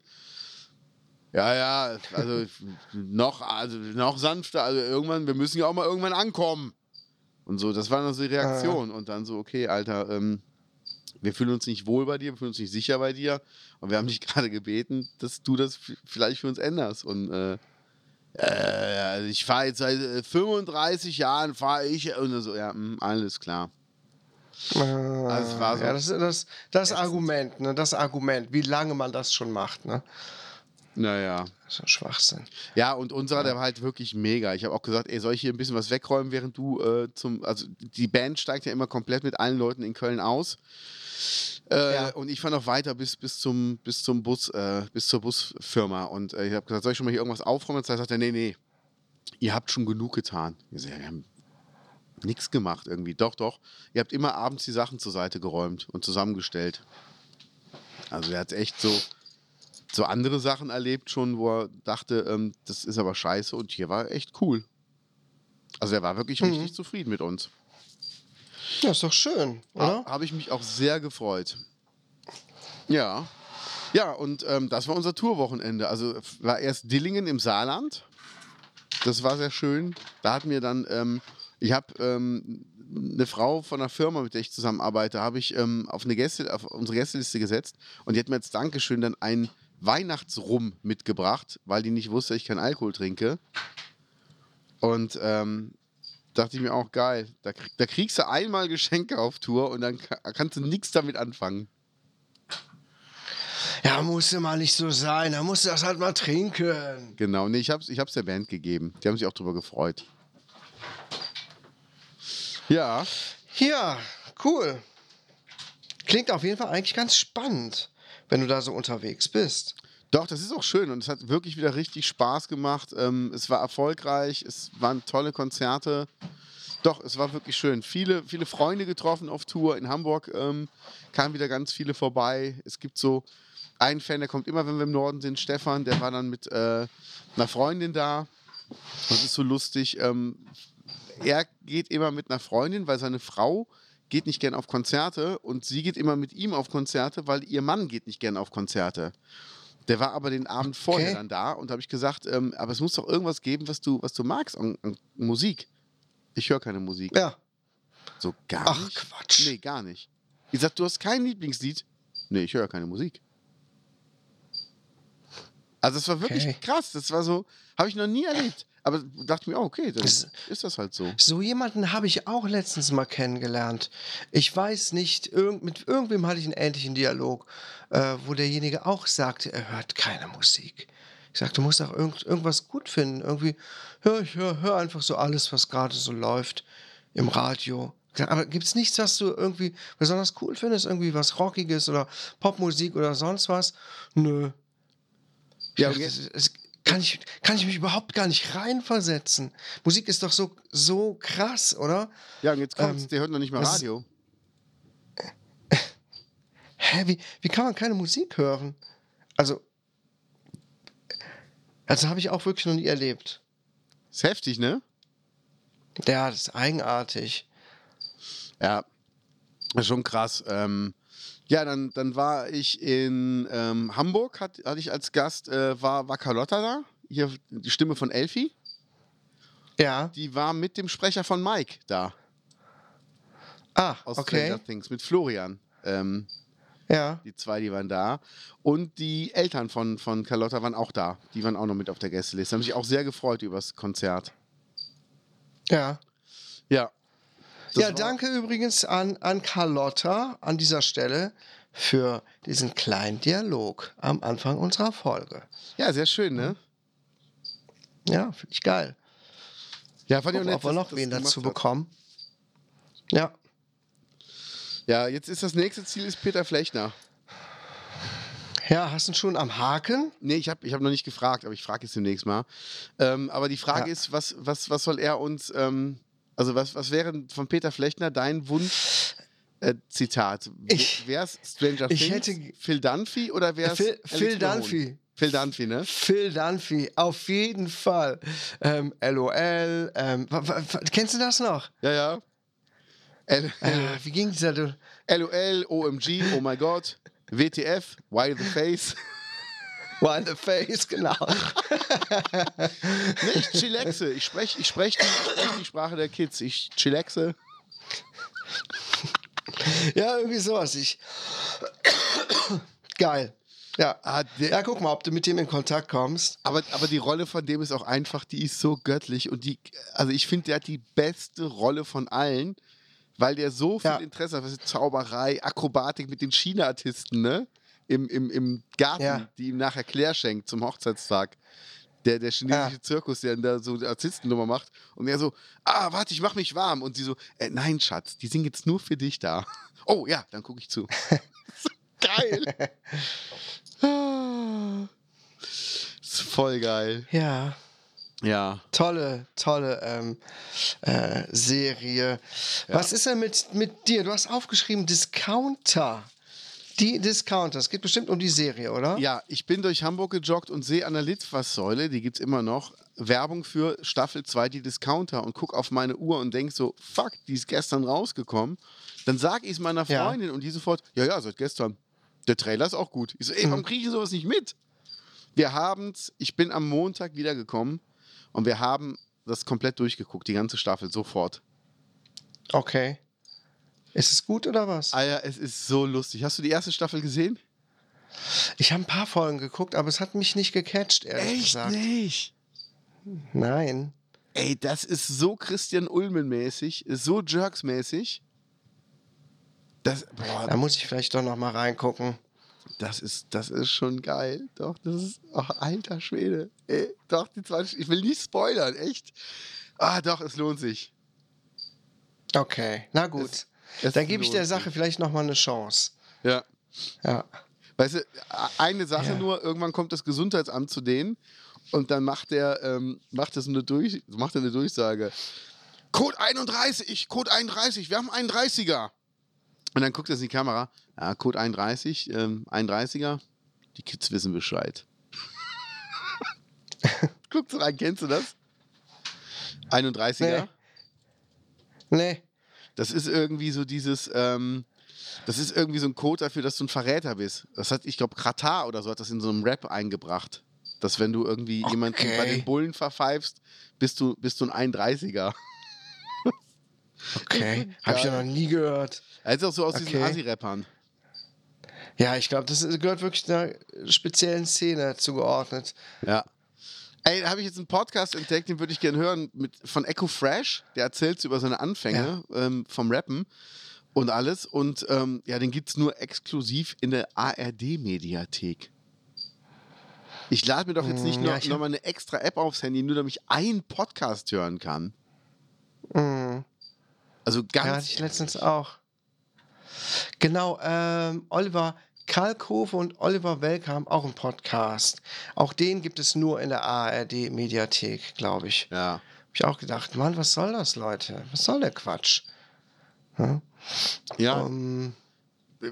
Ja, ja, also noch, also noch sanfter, also irgendwann, wir müssen ja auch mal irgendwann ankommen. Und so, das war dann so die Reaktion. Und dann so, okay, Alter, ähm, wir fühlen uns nicht wohl bei dir, wir fühlen uns nicht sicher bei dir. Und wir haben dich gerade gebeten, dass du das vielleicht für uns änderst. Und äh, äh, also ich fahre jetzt seit äh, 35 Jahren, fahre ich. Und so, ja, mh, alles klar. Also es war so ja, das, das, das. Argument, ne? Das Argument, wie lange man das schon macht, ne? Naja. Das ist ein Schwachsinn. Ja, und unserer, der war halt wirklich mega. Ich habe auch gesagt, ey, soll ich hier ein bisschen was wegräumen, während du äh, zum. Also die Band steigt ja immer komplett mit allen Leuten in Köln aus. Äh, Ja. Und ich fahre noch weiter bis, bis, zum, bis zum Bus, äh, bis zur Busfirma. Und äh, ich habe gesagt, soll ich schon mal hier irgendwas aufräumen? Und dann sagt er, nee, nee, ihr habt schon genug getan. Ich sag, ja, wir haben nichts gemacht irgendwie. Doch, doch. Ihr habt immer abends die Sachen zur Seite geräumt und zusammengestellt. Also er hat echt so, so andere Sachen erlebt schon, wo er dachte, ähm, das ist aber scheiße und hier war echt cool. Also er war wirklich Mhm. richtig zufrieden mit uns. Ja, ist doch schön, oder? Ha- Habe ich mich auch sehr gefreut. Ja. Ja, und ähm, das war unser Tourwochenende. Also war erst Dillingen im Saarland. Das war sehr schön. Da hatten wir dann, ähm, ich habe ähm, eine Frau von einer Firma, mit der ich zusammenarbeite, habe ich ähm, auf, eine Gäste, auf unsere Gästeliste gesetzt und die hat mir als Dankeschön dann ein Weihnachtsrum mitgebracht, weil die nicht wusste, dass ich keinen Alkohol trinke. Und ähm, dachte ich mir auch geil. Da, da kriegst du einmal Geschenke auf Tour und dann ka- kannst du nichts damit anfangen. Ja, musste mal nicht so sein. Da musst du das halt mal trinken. Genau, nee, ich hab's, ich hab's der Band gegeben. Die haben sich auch drüber gefreut. Ja, Ja, cool. Klingt auf jeden Fall eigentlich ganz spannend, wenn du da so unterwegs bist. doch, das ist auch schön und es hat wirklich wieder richtig Spaß gemacht. Ähm, es war erfolgreich, es waren tolle Konzerte. Doch, es war wirklich schön. Viele, viele Freunde getroffen auf Tour. In Hamburg ähm, kamen wieder ganz viele vorbei. Es gibt so einen Fan, der kommt immer, wenn wir im Norden sind, Stefan, der war dann mit äh, einer Freundin da. Das ist so lustig. Ähm, er geht immer mit einer Freundin, weil seine Frau geht nicht gern auf Konzerte und sie geht immer mit ihm auf Konzerte, weil ihr Mann geht nicht gern auf Konzerte. Der war aber den Abend vorher Okay. dann da und da habe ich gesagt, ähm, aber es muss doch irgendwas geben, was du, was du magst an, an Musik. Ich höre keine Musik. Ja. So gar Ach, nicht. Quatsch. Nee, gar nicht. Ich sag, du hast kein Lieblingslied? Nee, ich höre keine Musik. Also es war wirklich Okay. krass. Das war so, habe ich noch nie erlebt. Aber dachte mir, oh, okay, dann ist das halt so. So jemanden habe ich auch letztens mal kennengelernt. Ich weiß nicht, irgend, mit irgendwem hatte ich einen ähnlichen Dialog, äh, wo derjenige auch sagte, er hört keine Musik. Ich sagte, du musst auch irgend, irgendwas gut finden. Irgendwie, hör, ich hör, hör einfach so alles, was gerade so läuft im Radio. Ich Aber gibt es nichts, was du irgendwie besonders cool findest? Irgendwie was Rockiges oder Popmusik oder sonst was? Nö. Ja, das, das kann, ich, kann ich mich überhaupt gar nicht reinversetzen. Musik ist doch so, so krass, oder? Ja, und jetzt kommt's, Ähm, der hört noch nicht mal ist- Radio. Hä, wie, wie kann man keine Musik hören? Also, also habe ich auch wirklich noch nie erlebt. Ist heftig, ne? Ja, das ist eigenartig. Ja, schon krass. Ähm, ja, dann, dann war ich in ähm, Hamburg, hat, hatte ich als Gast, äh, war, war Carlotta da, hier die Stimme von Elfi. Ja. Die war mit dem Sprecher von Mike da, Ah, aus okay. Stranger Things, mit Florian. Ähm, Ja. die zwei, die waren da. Und die Eltern von, von Carlotta waren auch da. Die waren auch noch mit auf der Gästeliste. Haben sich auch sehr gefreut über das Konzert. Ja. Ja. Das ja, danke übrigens an, an Carlotta an dieser Stelle für diesen kleinen Dialog am Anfang unserer Folge. Ja, sehr schön, ne? Ja, finde ich geil. Ja, fand ich auch Ob nett, wir dass- noch wen dazu bekommen. Ja. Ja, jetzt ist das nächste Ziel ist Peter Flechner. Ja, hast du ihn schon am Haken? Nee, ich habe ich hab noch nicht gefragt, aber ich frage jetzt demnächst mal. Ähm, aber die Frage Ja. ist, was, was, was soll er uns, ähm, also was, was wäre von Peter Flechner dein Wunsch äh, Zitat. Ich- wär's Stranger ich Things, hätte- Phil Dunphy oder wär's Phil, Phil? Dunphy. Phil Dunphy, ne? Phil Dunphy, auf jeden Fall. Ähm, LOL. Ähm, kennst du das noch? Ja, ja. L Äh, wie ging dieser? LOL, OMG, oh my God, WTF, Why the Face. Why the face, genau. Nicht chillaxe. Ich spreche ich sprech die, sprech die Sprache der Kids. Ich chillaxe. ja, irgendwie sowas. Ich. Geil. Ja. Ah, der, Ja, guck mal, ob du mit dem in Kontakt kommst. aber, aber die Rolle von dem ist auch einfach, die ist so göttlich. Und die, also ich finde, der hat die beste Rolle von allen, weil der so viel Ja. Interesse hat. Was ist Zauberei, Akrobatik mit den China-Artisten, ne? Im, im, Im Garten, Ja. die ihm nachher Claire schenkt zum Hochzeitstag. Der, der chinesische Ja. Zirkus, der da so eine Artistennummer macht. Und er so, ah, warte, ich mach mich warm. Und sie so, äh, nein, Schatz, die sind jetzt nur für dich da. Oh ja, dann gucke ich zu. so geil. Ah. ist voll geil. Ja. Ja. Tolle, tolle ähm, äh, Serie. Was ist denn mit, mit dir? Du hast aufgeschrieben Discounter. Die Discounter. Es geht bestimmt um die Serie, oder? Ja, ich bin durch Hamburg gejoggt und sehe an der Litfaßsäule, die gibt es immer noch, Werbung für Staffel 2, die Discounter und guck auf meine Uhr und denk so, fuck, die ist gestern rausgekommen. Dann sag ich es meiner Ja. Freundin und die sofort, ja, ja, seit gestern. Der Trailer ist auch gut. Ich so, ey, Mhm. warum kriege ich sowas nicht mit? Wir haben's, ich bin am Montag wiedergekommen und wir haben das komplett durchgeguckt, die ganze Staffel, sofort. Okay. Ist es gut oder was? Alter, es ist so lustig. Hast du die erste Staffel gesehen? Ich habe ein paar Folgen geguckt, aber es hat mich nicht gecatcht, ehrlich gesagt. nicht? Nein. Ey, das ist so Christian Ulmen-mäßig, so Jerks-mäßig. Das, boah, Da muss ich vielleicht doch noch mal reingucken. das, ist, das ist schon geil. Doch, das ist. Ach, alter Schwede. Ey, doch, die zwei, ich will nicht spoilern, echt. Ah, doch, es lohnt sich. Okay, na gut. Es- es Dann gebe ich der Sache vielleicht noch mal eine Chance. Ja. Ja. Weißt du, eine Sache Ja. nur, irgendwann kommt das Gesundheitsamt zu denen und dann macht der, ähm, macht das eine, Durch, macht er eine Durchsage. Code 31, Code 31, wir haben einen 30er. Und dann guckt er in die Kamera, ja, Code 31, ähm, 31er, die Kids wissen Bescheid. Guckst du rein, kennst du das? 31er? Nee. Nee. Das ist irgendwie so dieses, ähm, das ist irgendwie so ein Code dafür, dass du ein Verräter bist. Das hat, ich glaube, Kratar oder so hat das in so einem Rap eingebracht. Dass wenn du irgendwie jemanden bei Okay. den Bullen verpfeifst, bist du, bist du ein 31er. Okay. Habe ich ja noch nie gehört. Er ist auch so aus diesen Okay. Asi-Rappern. Ja, ich glaube, das ist- gehört wirklich einer speziellen Szene zugeordnet. Ja. Ey, da habe ich jetzt einen Podcast entdeckt, den würde ich gerne hören, mit, von Echo Fresh. Der erzählt über seine Anfänge ähm, vom Rappen und alles. Und ähm, ja, den gibt es nur exklusiv in der ARD-Mediathek. Ich lade mir doch jetzt nicht Mm, noch, ja, noch mal eine extra App aufs Handy, nur damit ich einen Podcast hören kann. Mhm. Also Ja, hatte ganz. ich letztens auch. Genau, ähm, Oliver Kalkofe und Oliver Welke haben auch einen Podcast. Auch den gibt es nur in der ARD-Mediathek, glaube ich. ja. Hab ich auch gedacht, Mann, was soll das, Leute? Was soll der Quatsch? Hm? Ja, Ähm,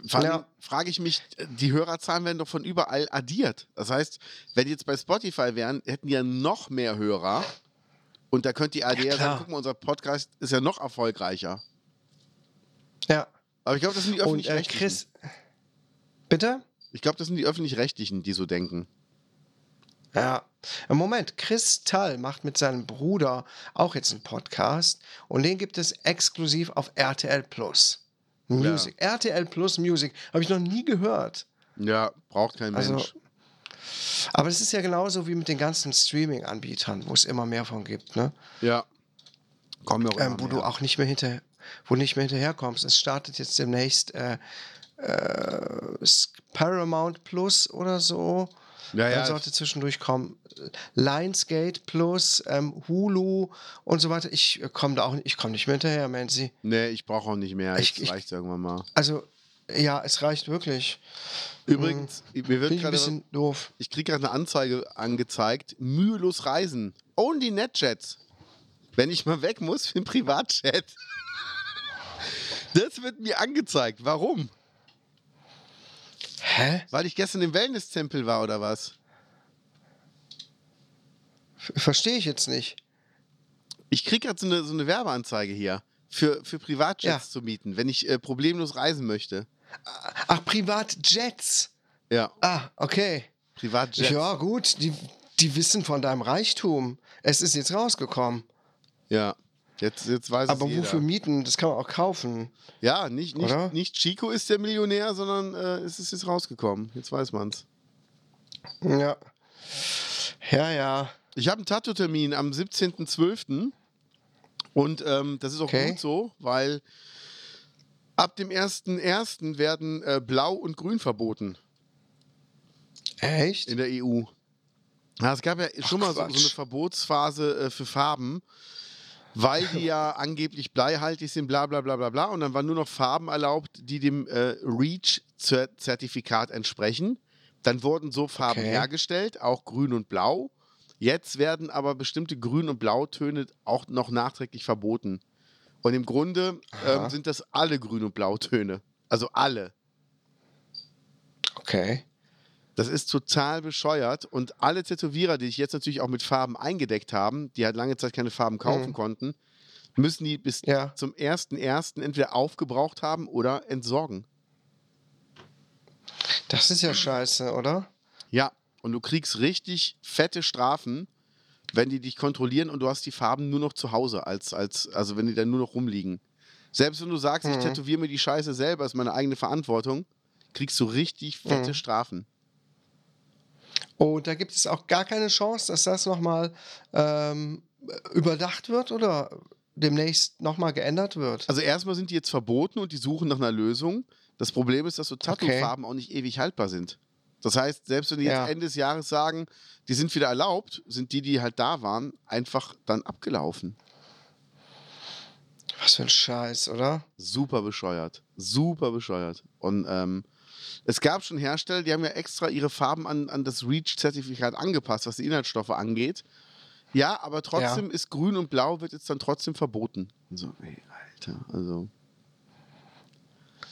Vor allem Ja. frage ich mich, die Hörerzahlen werden doch von überall addiert. Das heißt, wenn die jetzt bei Spotify wären, hätten die ja noch mehr Hörer. Und da könnte die ARD ja, sagen, guck mal, unser Podcast ist ja noch erfolgreicher. ja. Aber ich glaube, das sind die Und äh. Chris. Bitte? ich glaube, das sind die öffentlich-rechtlichen, die so denken. Ja. Im Moment, Chris Tall macht mit seinem Bruder auch jetzt einen Podcast und den gibt es exklusiv auf RTL Plus. Music. RTL Plus Music. Habe ich noch nie gehört. Ja, braucht kein Also, Mensch. Aber es ist ja genauso wie mit den ganzen Streaming-Anbietern, wo es immer mehr von gibt, ne? Ja. Kommen wir auch Ähm, wo du mehr. auch nicht mehr hinter, wo du nicht mehr hinterherkommst. Es startet jetzt demnächst äh, äh, Paramount Plus oder so. Ja, Dann ja. sollte zwischendurch kommen Lionsgate Plus, ähm, Hulu und so weiter. Ich komme da auch nicht, ich komme nicht mehr hinterher, Mansi. Nee, ich brauche auch nicht mehr. Ich- Jetzt ich- reicht irgendwann mal. Also, ja, es reicht wirklich. Übrigens, mir wird ich ein gerade bisschen doof. Ich kriege gerade eine Anzeige angezeigt. Mühelos reisen. Only NetJets. Wenn ich mal weg muss für einen Privatchat. Das wird mir angezeigt. Warum? Hä? Weil ich gestern im Wellness-Tempel war oder was? Verstehe ich jetzt nicht. Ich kriege gerade so eine, so eine Werbeanzeige hier für, für Privatjets Ja. zu mieten, wenn ich äh, problemlos reisen möchte. Ach, Privatjets. Ja, Ah, okay. Privatjets. Ja, gut, die, die wissen von deinem Reichtum. Es ist jetzt rausgekommen. Ja, jetzt, jetzt weiß Aber es jeder. wofür mieten? Das kann man auch kaufen. Ja, nicht, nicht, Oder? nicht Chico ist der Millionär, sondern äh, es ist jetzt rausgekommen. Jetzt weiß man's. Ja. Ja, ja. Ich habe einen Tattoo-Termin am 17.12. Und ähm, das ist auch Okay. gut so, weil ab dem 1.1. werden äh, Blau und Grün verboten Echt? in der EU. Ja, es gab ja schon mal so, so eine. Verbotsphase äh, für Farben, weil die ja angeblich bleihaltig sind, bla bla bla bla bla. Und dann waren nur noch Farben erlaubt, die dem äh, REACH-Zertifikat entsprechen. Dann wurden so Farben Okay. hergestellt, auch grün und blau. Jetzt werden aber bestimmte Grün- und Blautöne auch noch nachträglich verboten. Und im Grunde ähm, sind das alle Grün- und Blautöne. Also alle. Okay. Das ist total bescheuert. Und alle Tätowierer, die sich jetzt natürlich auch mit Farben eingedeckt haben, die halt lange Zeit keine Farben kaufen Mhm. konnten, müssen die bis Ja. zum 1.1. entweder aufgebraucht haben oder entsorgen. Das ist ja scheiße, oder? Ja, und du kriegst richtig fette Strafen, wenn die dich kontrollieren und du hast die Farben nur noch zu Hause, als, als, also wenn die dann nur noch rumliegen. Selbst wenn du sagst, ich Mhm. tätowiere mir die Scheiße selber, ist meine eigene Verantwortung, kriegst du richtig fette Mhm. Strafen. Und da gibt es auch gar keine Chance, dass das nochmal ähm, überdacht wird oder demnächst nochmal geändert wird. Also erstmal sind die jetzt verboten und die suchen nach einer Lösung. Das Problem ist, dass so Tattoo-Farben auch nicht ewig haltbar sind. Das heißt, selbst wenn die Ja. jetzt Ende des Jahres sagen, die sind wieder erlaubt, sind die, die halt da waren, einfach dann abgelaufen. Was für ein Scheiß, oder? Super bescheuert. Super bescheuert. Und ähm, es gab schon Hersteller, die haben ja extra ihre Farben an, an das REACH-Zertifikat angepasst, was die Inhaltsstoffe angeht. Ja, aber trotzdem ist Grün und Blau wird jetzt dann trotzdem verboten. So, ey, Alter, also.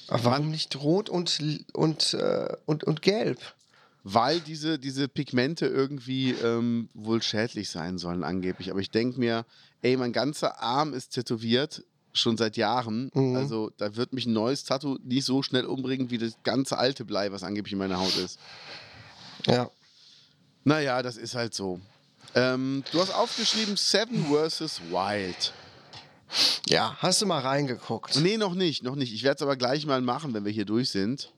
Aber warum nicht rot und, und, äh, und, und gelb? weil diese, diese Pigmente irgendwie ähm, wohl schädlich sein sollen, angeblich. Aber ich denke mir, ey, mein ganzer Arm ist tätowiert, schon seit Jahren. Mhm. Also da wird mich ein neues Tattoo nicht so schnell umbringen, wie das ganze alte Blei, was angeblich in meiner Haut ist. Ja. Naja, das ist halt so. Ähm, du hast aufgeschrieben Seven vs. Wild. Ja, hast du mal reingeguckt? Nee, noch nicht, noch nicht. Ich werde es aber gleich mal machen, wenn wir hier durch sind.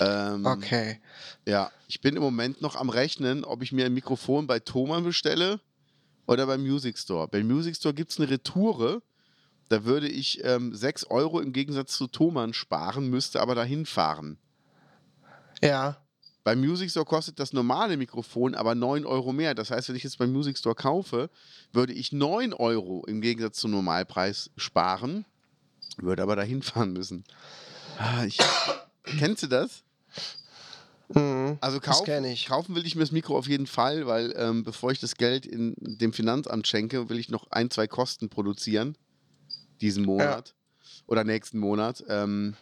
Ähm, Okay. Ja, ich bin im Moment noch am Rechnen, ob ich mir ein Mikrofon bei Thomann bestelle oder beim Music Store. Beim Music Store gibt es eine Retoure. Da würde ich ähm, 6 Euro im Gegensatz zu Thomann sparen, müsste aber dahin fahren. Ja. Beim Music Store kostet das normale Mikrofon aber 9 Euro mehr. Das heißt, wenn ich jetzt beim Music Store kaufe, würde ich 9 Euro im Gegensatz zum Normalpreis sparen, würde aber dahin fahren müssen. Ah, ich, kennst du das? Mhm. Also Das kauf, ich. kaufen will ich mir das Mikro auf jeden Fall, weil ähm, bevor ich das Geld in dem Finanzamt schenke, will ich noch ein, zwei Kosten produzieren. Diesen Monat. Oder nächsten Monat. Ähm,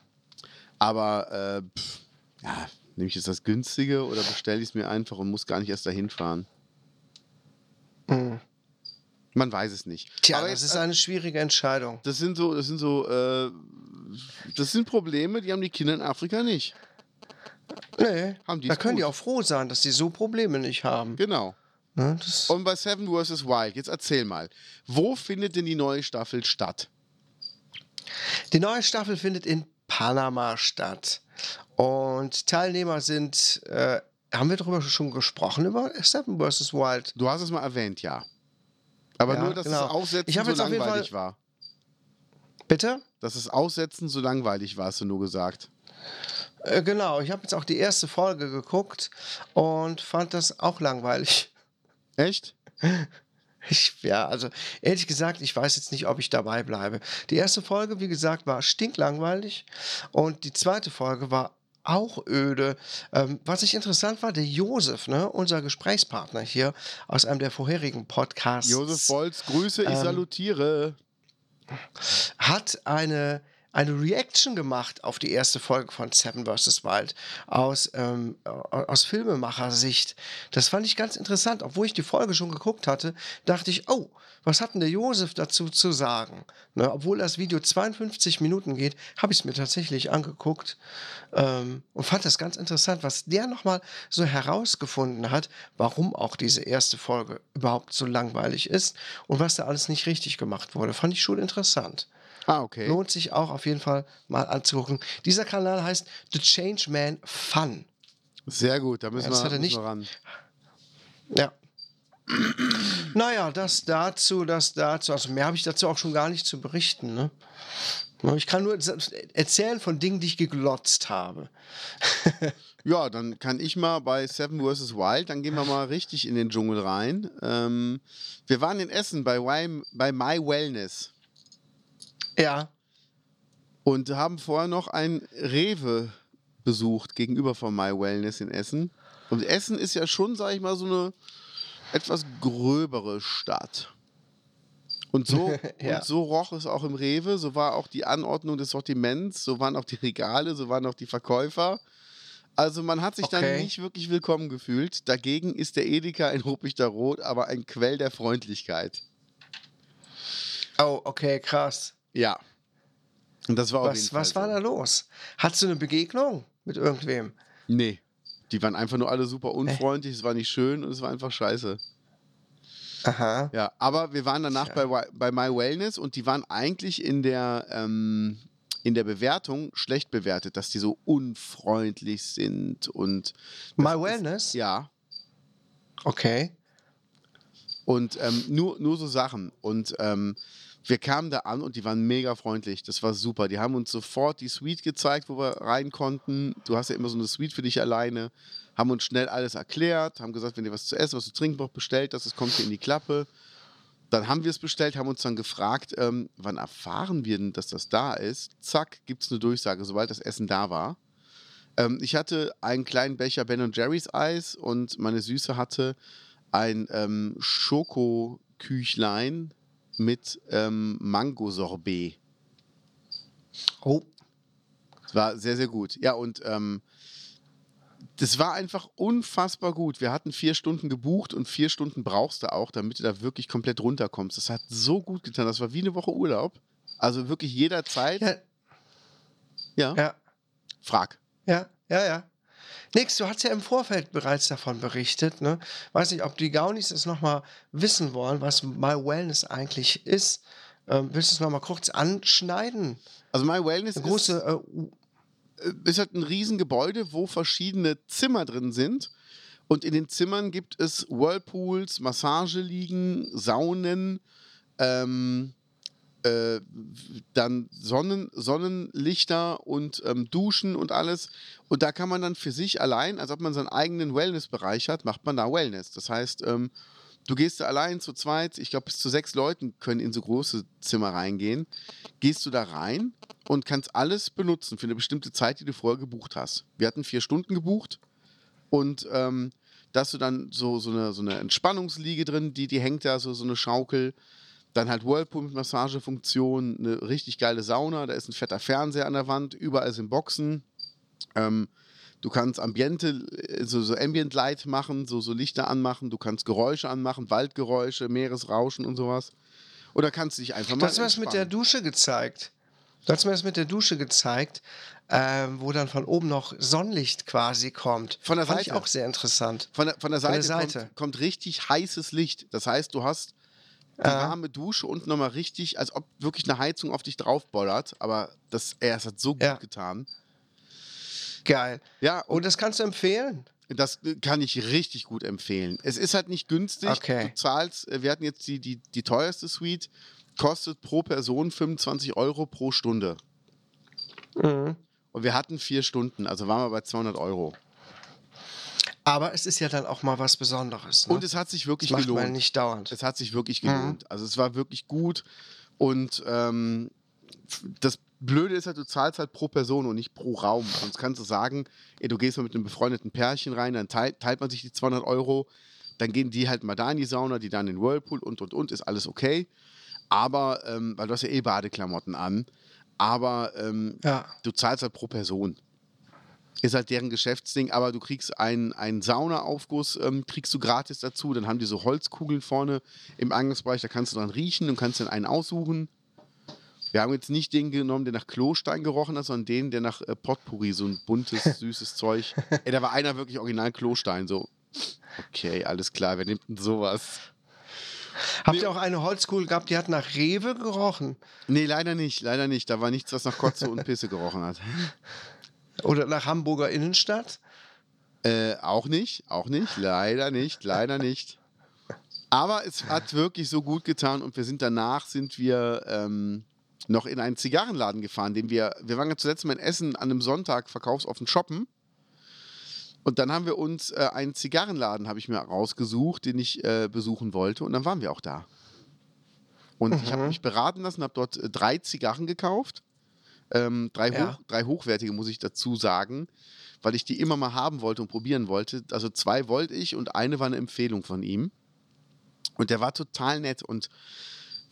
aber äh, pff, ja, nehme ich jetzt das günstige oder bestelle ich es mir einfach und muss gar nicht erst dahin fahren? Mhm. Man weiß es nicht. Tja, aber das jetzt, ist eine schwierige Entscheidung. das sind so, das sind so, äh, das sind Probleme, die haben die Kinder in Afrika nicht. Nee, Haben die da können die gut. auch froh sein, dass die so Probleme nicht haben. Genau. Ne, Und bei Seven vs. Wild, jetzt erzähl mal, wo findet denn die neue Staffel statt? Die neue Staffel findet in Panama statt. Und Teilnehmer sind, äh, haben wir darüber schon gesprochen, über Seven vs. Wild? Du hast es mal erwähnt, ja. Aber Ja, nur, dass genau. das hab so langweilig Fall- war. Bitte? Dass das Aussetzen so langweilig war, hast du nur gesagt. Äh, genau, ich habe jetzt auch die erste Folge geguckt und fand das auch langweilig. Echt? Ich, ja, also ehrlich gesagt, ich weiß jetzt nicht, ob ich dabei bleibe. Die erste Folge, wie gesagt, war stinklangweilig und die zweite Folge war auch öde. Ähm, was ich interessant war, der Josef, ne, unser Gesprächspartner hier aus einem der vorherigen Podcasts, Josef Bolz, Grüße, ich Ähm, salutiere. hat eine, eine Reaction gemacht auf die erste Folge von Seven vs. Wild aus, ähm, aus Filmemacher-Sicht. Das fand ich ganz interessant. Obwohl ich die Folge schon geguckt hatte, dachte ich, oh, was hat denn der Josef dazu zu sagen? Ne, obwohl das Video 52 Minuten geht, habe ich es mir tatsächlich angeguckt ähm, und fand das ganz interessant, was der nochmal so herausgefunden hat, warum auch diese erste Folge überhaupt so langweilig ist und was da alles nicht richtig gemacht wurde. Fand ich schon interessant. Ah, okay. Lohnt sich auch auf jeden Fall mal anzugucken. Dieser Kanal heißt The Change Man Fun. Sehr gut, da müssen, Ja, das wir, hat er nicht- ran. Ja. Naja, das dazu, das dazu. Also mehr habe ich dazu auch schon gar nicht zu berichten. Ne? Ich kann nur erzählen von Dingen, die ich geglotzt habe. Ja, dann kann ich mal bei Seven vs. Wild, dann gehen wir mal richtig in den Dschungel rein. Ähm, wir waren in Essen bei, bei My Wellness Ja. und haben vorher noch ein Rewe besucht gegenüber von My Wellness in Essen. Und Essen ist ja schon, sag ich mal, so eine etwas gröbere Stadt. Und so, Ja. und so roch es auch im Rewe, so war auch die Anordnung des Sortiments, so waren auch die Regale, so waren auch die Verkäufer. Also man hat sich dann Okay. nicht wirklich willkommen gefühlt. Dagegen ist der Edeka in Ruppichter Rot aber ein Quell der Freundlichkeit. Oh, okay, krass. Ja. Und das war auf jeden Was, Fall was war so. da los? Hattest du eine Begegnung mit irgendwem? Nee. Die waren einfach nur alle super unfreundlich, es war nicht schön und es war einfach scheiße. Aha. Ja, aber wir waren danach Tja. bei, bei My Wellness und die waren eigentlich in der, ähm, in der Bewertung schlecht bewertet, dass die so unfreundlich sind und. My das ist- Wellness? Ja. Okay. Und ähm, nur, nur so Sachen. Und ähm, wir kamen da an und die waren mega freundlich. Das war super. Die haben uns sofort die Suite gezeigt, wo wir rein konnten. Du hast ja immer so eine Suite für dich alleine. Haben uns schnell alles erklärt, haben gesagt, wenn ihr was zu essen, was zu trinken braucht, bestellt das, das kommt hier in die Klappe. Dann haben wir es bestellt, haben uns dann gefragt, ähm, wann erfahren wir denn, dass das da ist? Zack, gibt es eine Durchsage, sobald das Essen da war. Ähm, ich hatte einen kleinen Becher Ben Jerry's Eis und meine Süße hatte ein ähm, Schokoküchlein mit ähm, Mango-Sorbet. Oh. Das war sehr, sehr gut. Ja, und ähm, das war einfach unfassbar gut. Wir hatten vier Stunden gebucht und vier Stunden brauchst du auch, damit du da wirklich komplett runterkommst. Das hat so gut getan. Das war wie eine Woche Urlaub. Also wirklich jederzeit. Ja, Ja. ja, Frag. ja, ja, ja. Nix, du hast ja im Vorfeld bereits davon berichtet. Ne? Weiß nicht, ob die Gaunis es nochmal wissen wollen, was My Wellness eigentlich ist. Ähm, willst du es nochmal kurz anschneiden? Also My Wellness Eine ist, große, U- äh, ist halt ein Riesengebäude, wo verschiedene Zimmer drin sind. Und in den Zimmern gibt es Whirlpools, Massageliegen, Saunen, ähm, äh, dann Sonnen, Sonnenlichter und ähm, Duschen und alles. Und da kann man dann für sich allein, als ob man seinen eigenen Wellnessbereich hat, macht man da Wellness. Das heißt, ähm, du gehst da allein zu zweit, ich glaube bis zu sechs Leuten können in so große Zimmer reingehen. Gehst du da rein und kannst alles benutzen für eine bestimmte Zeit, die du vorher gebucht hast. Wir hatten vier Stunden gebucht und ähm, da hast du dann so, so, eine, so eine Entspannungsliege drin, die, die hängt da, so, so eine Schaukel. Dann halt Whirlpool mit Massagefunktion, eine richtig geile Sauna, da ist ein fetter Fernseher an der Wand, überall sind Boxen. Ähm, du kannst Ambiente, äh, so, so Ambient Light machen, so, so Lichter anmachen, du kannst Geräusche anmachen, Waldgeräusche, Meeresrauschen und sowas. Oder kannst du dich einfach Du mal hast mir das mit der. Dusche gezeigt. Du hast mir das mit der Dusche gezeigt, ähm, wo dann von oben noch Sonnenlicht quasi kommt. Von der Fand Seite. ich auch sehr interessant. Von der, von der Von Seite, der Seite. Kommt, kommt richtig heißes Licht. Das heißt, du hast die warme Dusche und nochmal richtig, als ob wirklich eine Heizung auf dich draufbollert. Aber das, ey, das hat so gut Ja. getan. Geil. Ja, Und und das kannst du empfehlen? das kann ich richtig gut empfehlen. Es ist halt nicht günstig. Okay. Du zahlst, äh, wir hatten jetzt die, die, die teuerste Suite, kostet pro Person 25 Euro pro Stunde. Mhm. Und wir hatten vier Stunden, also waren wir bei 200 Euro. Aber es ist ja dann auch mal was Besonderes. Ne? Und es hat sich wirklich das macht man gelohnt. nicht dauernd. Es hat sich wirklich Mhm. gelohnt. Also es war wirklich gut. Und ähm, das Blöde ist halt, du zahlst halt pro Person und nicht pro Raum. Sonst kannst du sagen, ey, du gehst mal mit einem befreundeten Pärchen rein, dann teilt, teilt man sich die 200 Euro. Dann gehen die halt mal da in die Sauna, die dann in den Whirlpool und, und, und, ist alles okay. Aber, ähm, weil du hast ja eh Badeklamotten an. aber ähm, Ja. du zahlst halt pro Person. Ist halt deren Geschäftsding, aber du kriegst einen, einen Saunaaufguss, ähm, kriegst du gratis dazu. Dann haben die so Holzkugeln vorne im Eingangsbereich, da kannst du dran riechen und kannst dann einen aussuchen. Wir haben jetzt nicht den genommen, der nach Klostein gerochen hat, sondern den, der nach äh, Potpourri, so ein buntes, süßes Zeug. Ey, da war einer wirklich original Klostein, so. Okay, alles klar, wer nimmt denn sowas? Habt ihr auch eine Holzkugel gehabt, die hat nach Rewe gerochen? Nee, leider nicht, leider nicht. Da war nichts, was nach Kotze und Pisse gerochen hat. Oder nach Hamburger Innenstadt? Äh, auch nicht, auch nicht, leider nicht, leider nicht. Aber es hat wirklich so gut getan und wir sind danach, sind wir ähm, noch in einen Zigarrenladen gefahren, den wir, wir waren ja zuletzt mal in Essen an einem Sonntag verkaufsoffen shoppen. Und dann haben wir uns äh, einen Zigarrenladen, habe ich mir rausgesucht, den ich äh, besuchen wollte und dann waren wir auch da. Und ich habe mich beraten lassen, habe dort äh, drei Zigarren gekauft. Ähm, drei, Ja. hoch, drei hochwertige, muss ich dazu sagen, weil ich die immer mal haben wollte und probieren wollte. Also zwei wollte ich und eine war eine Empfehlung von ihm. Und der war total nett. Und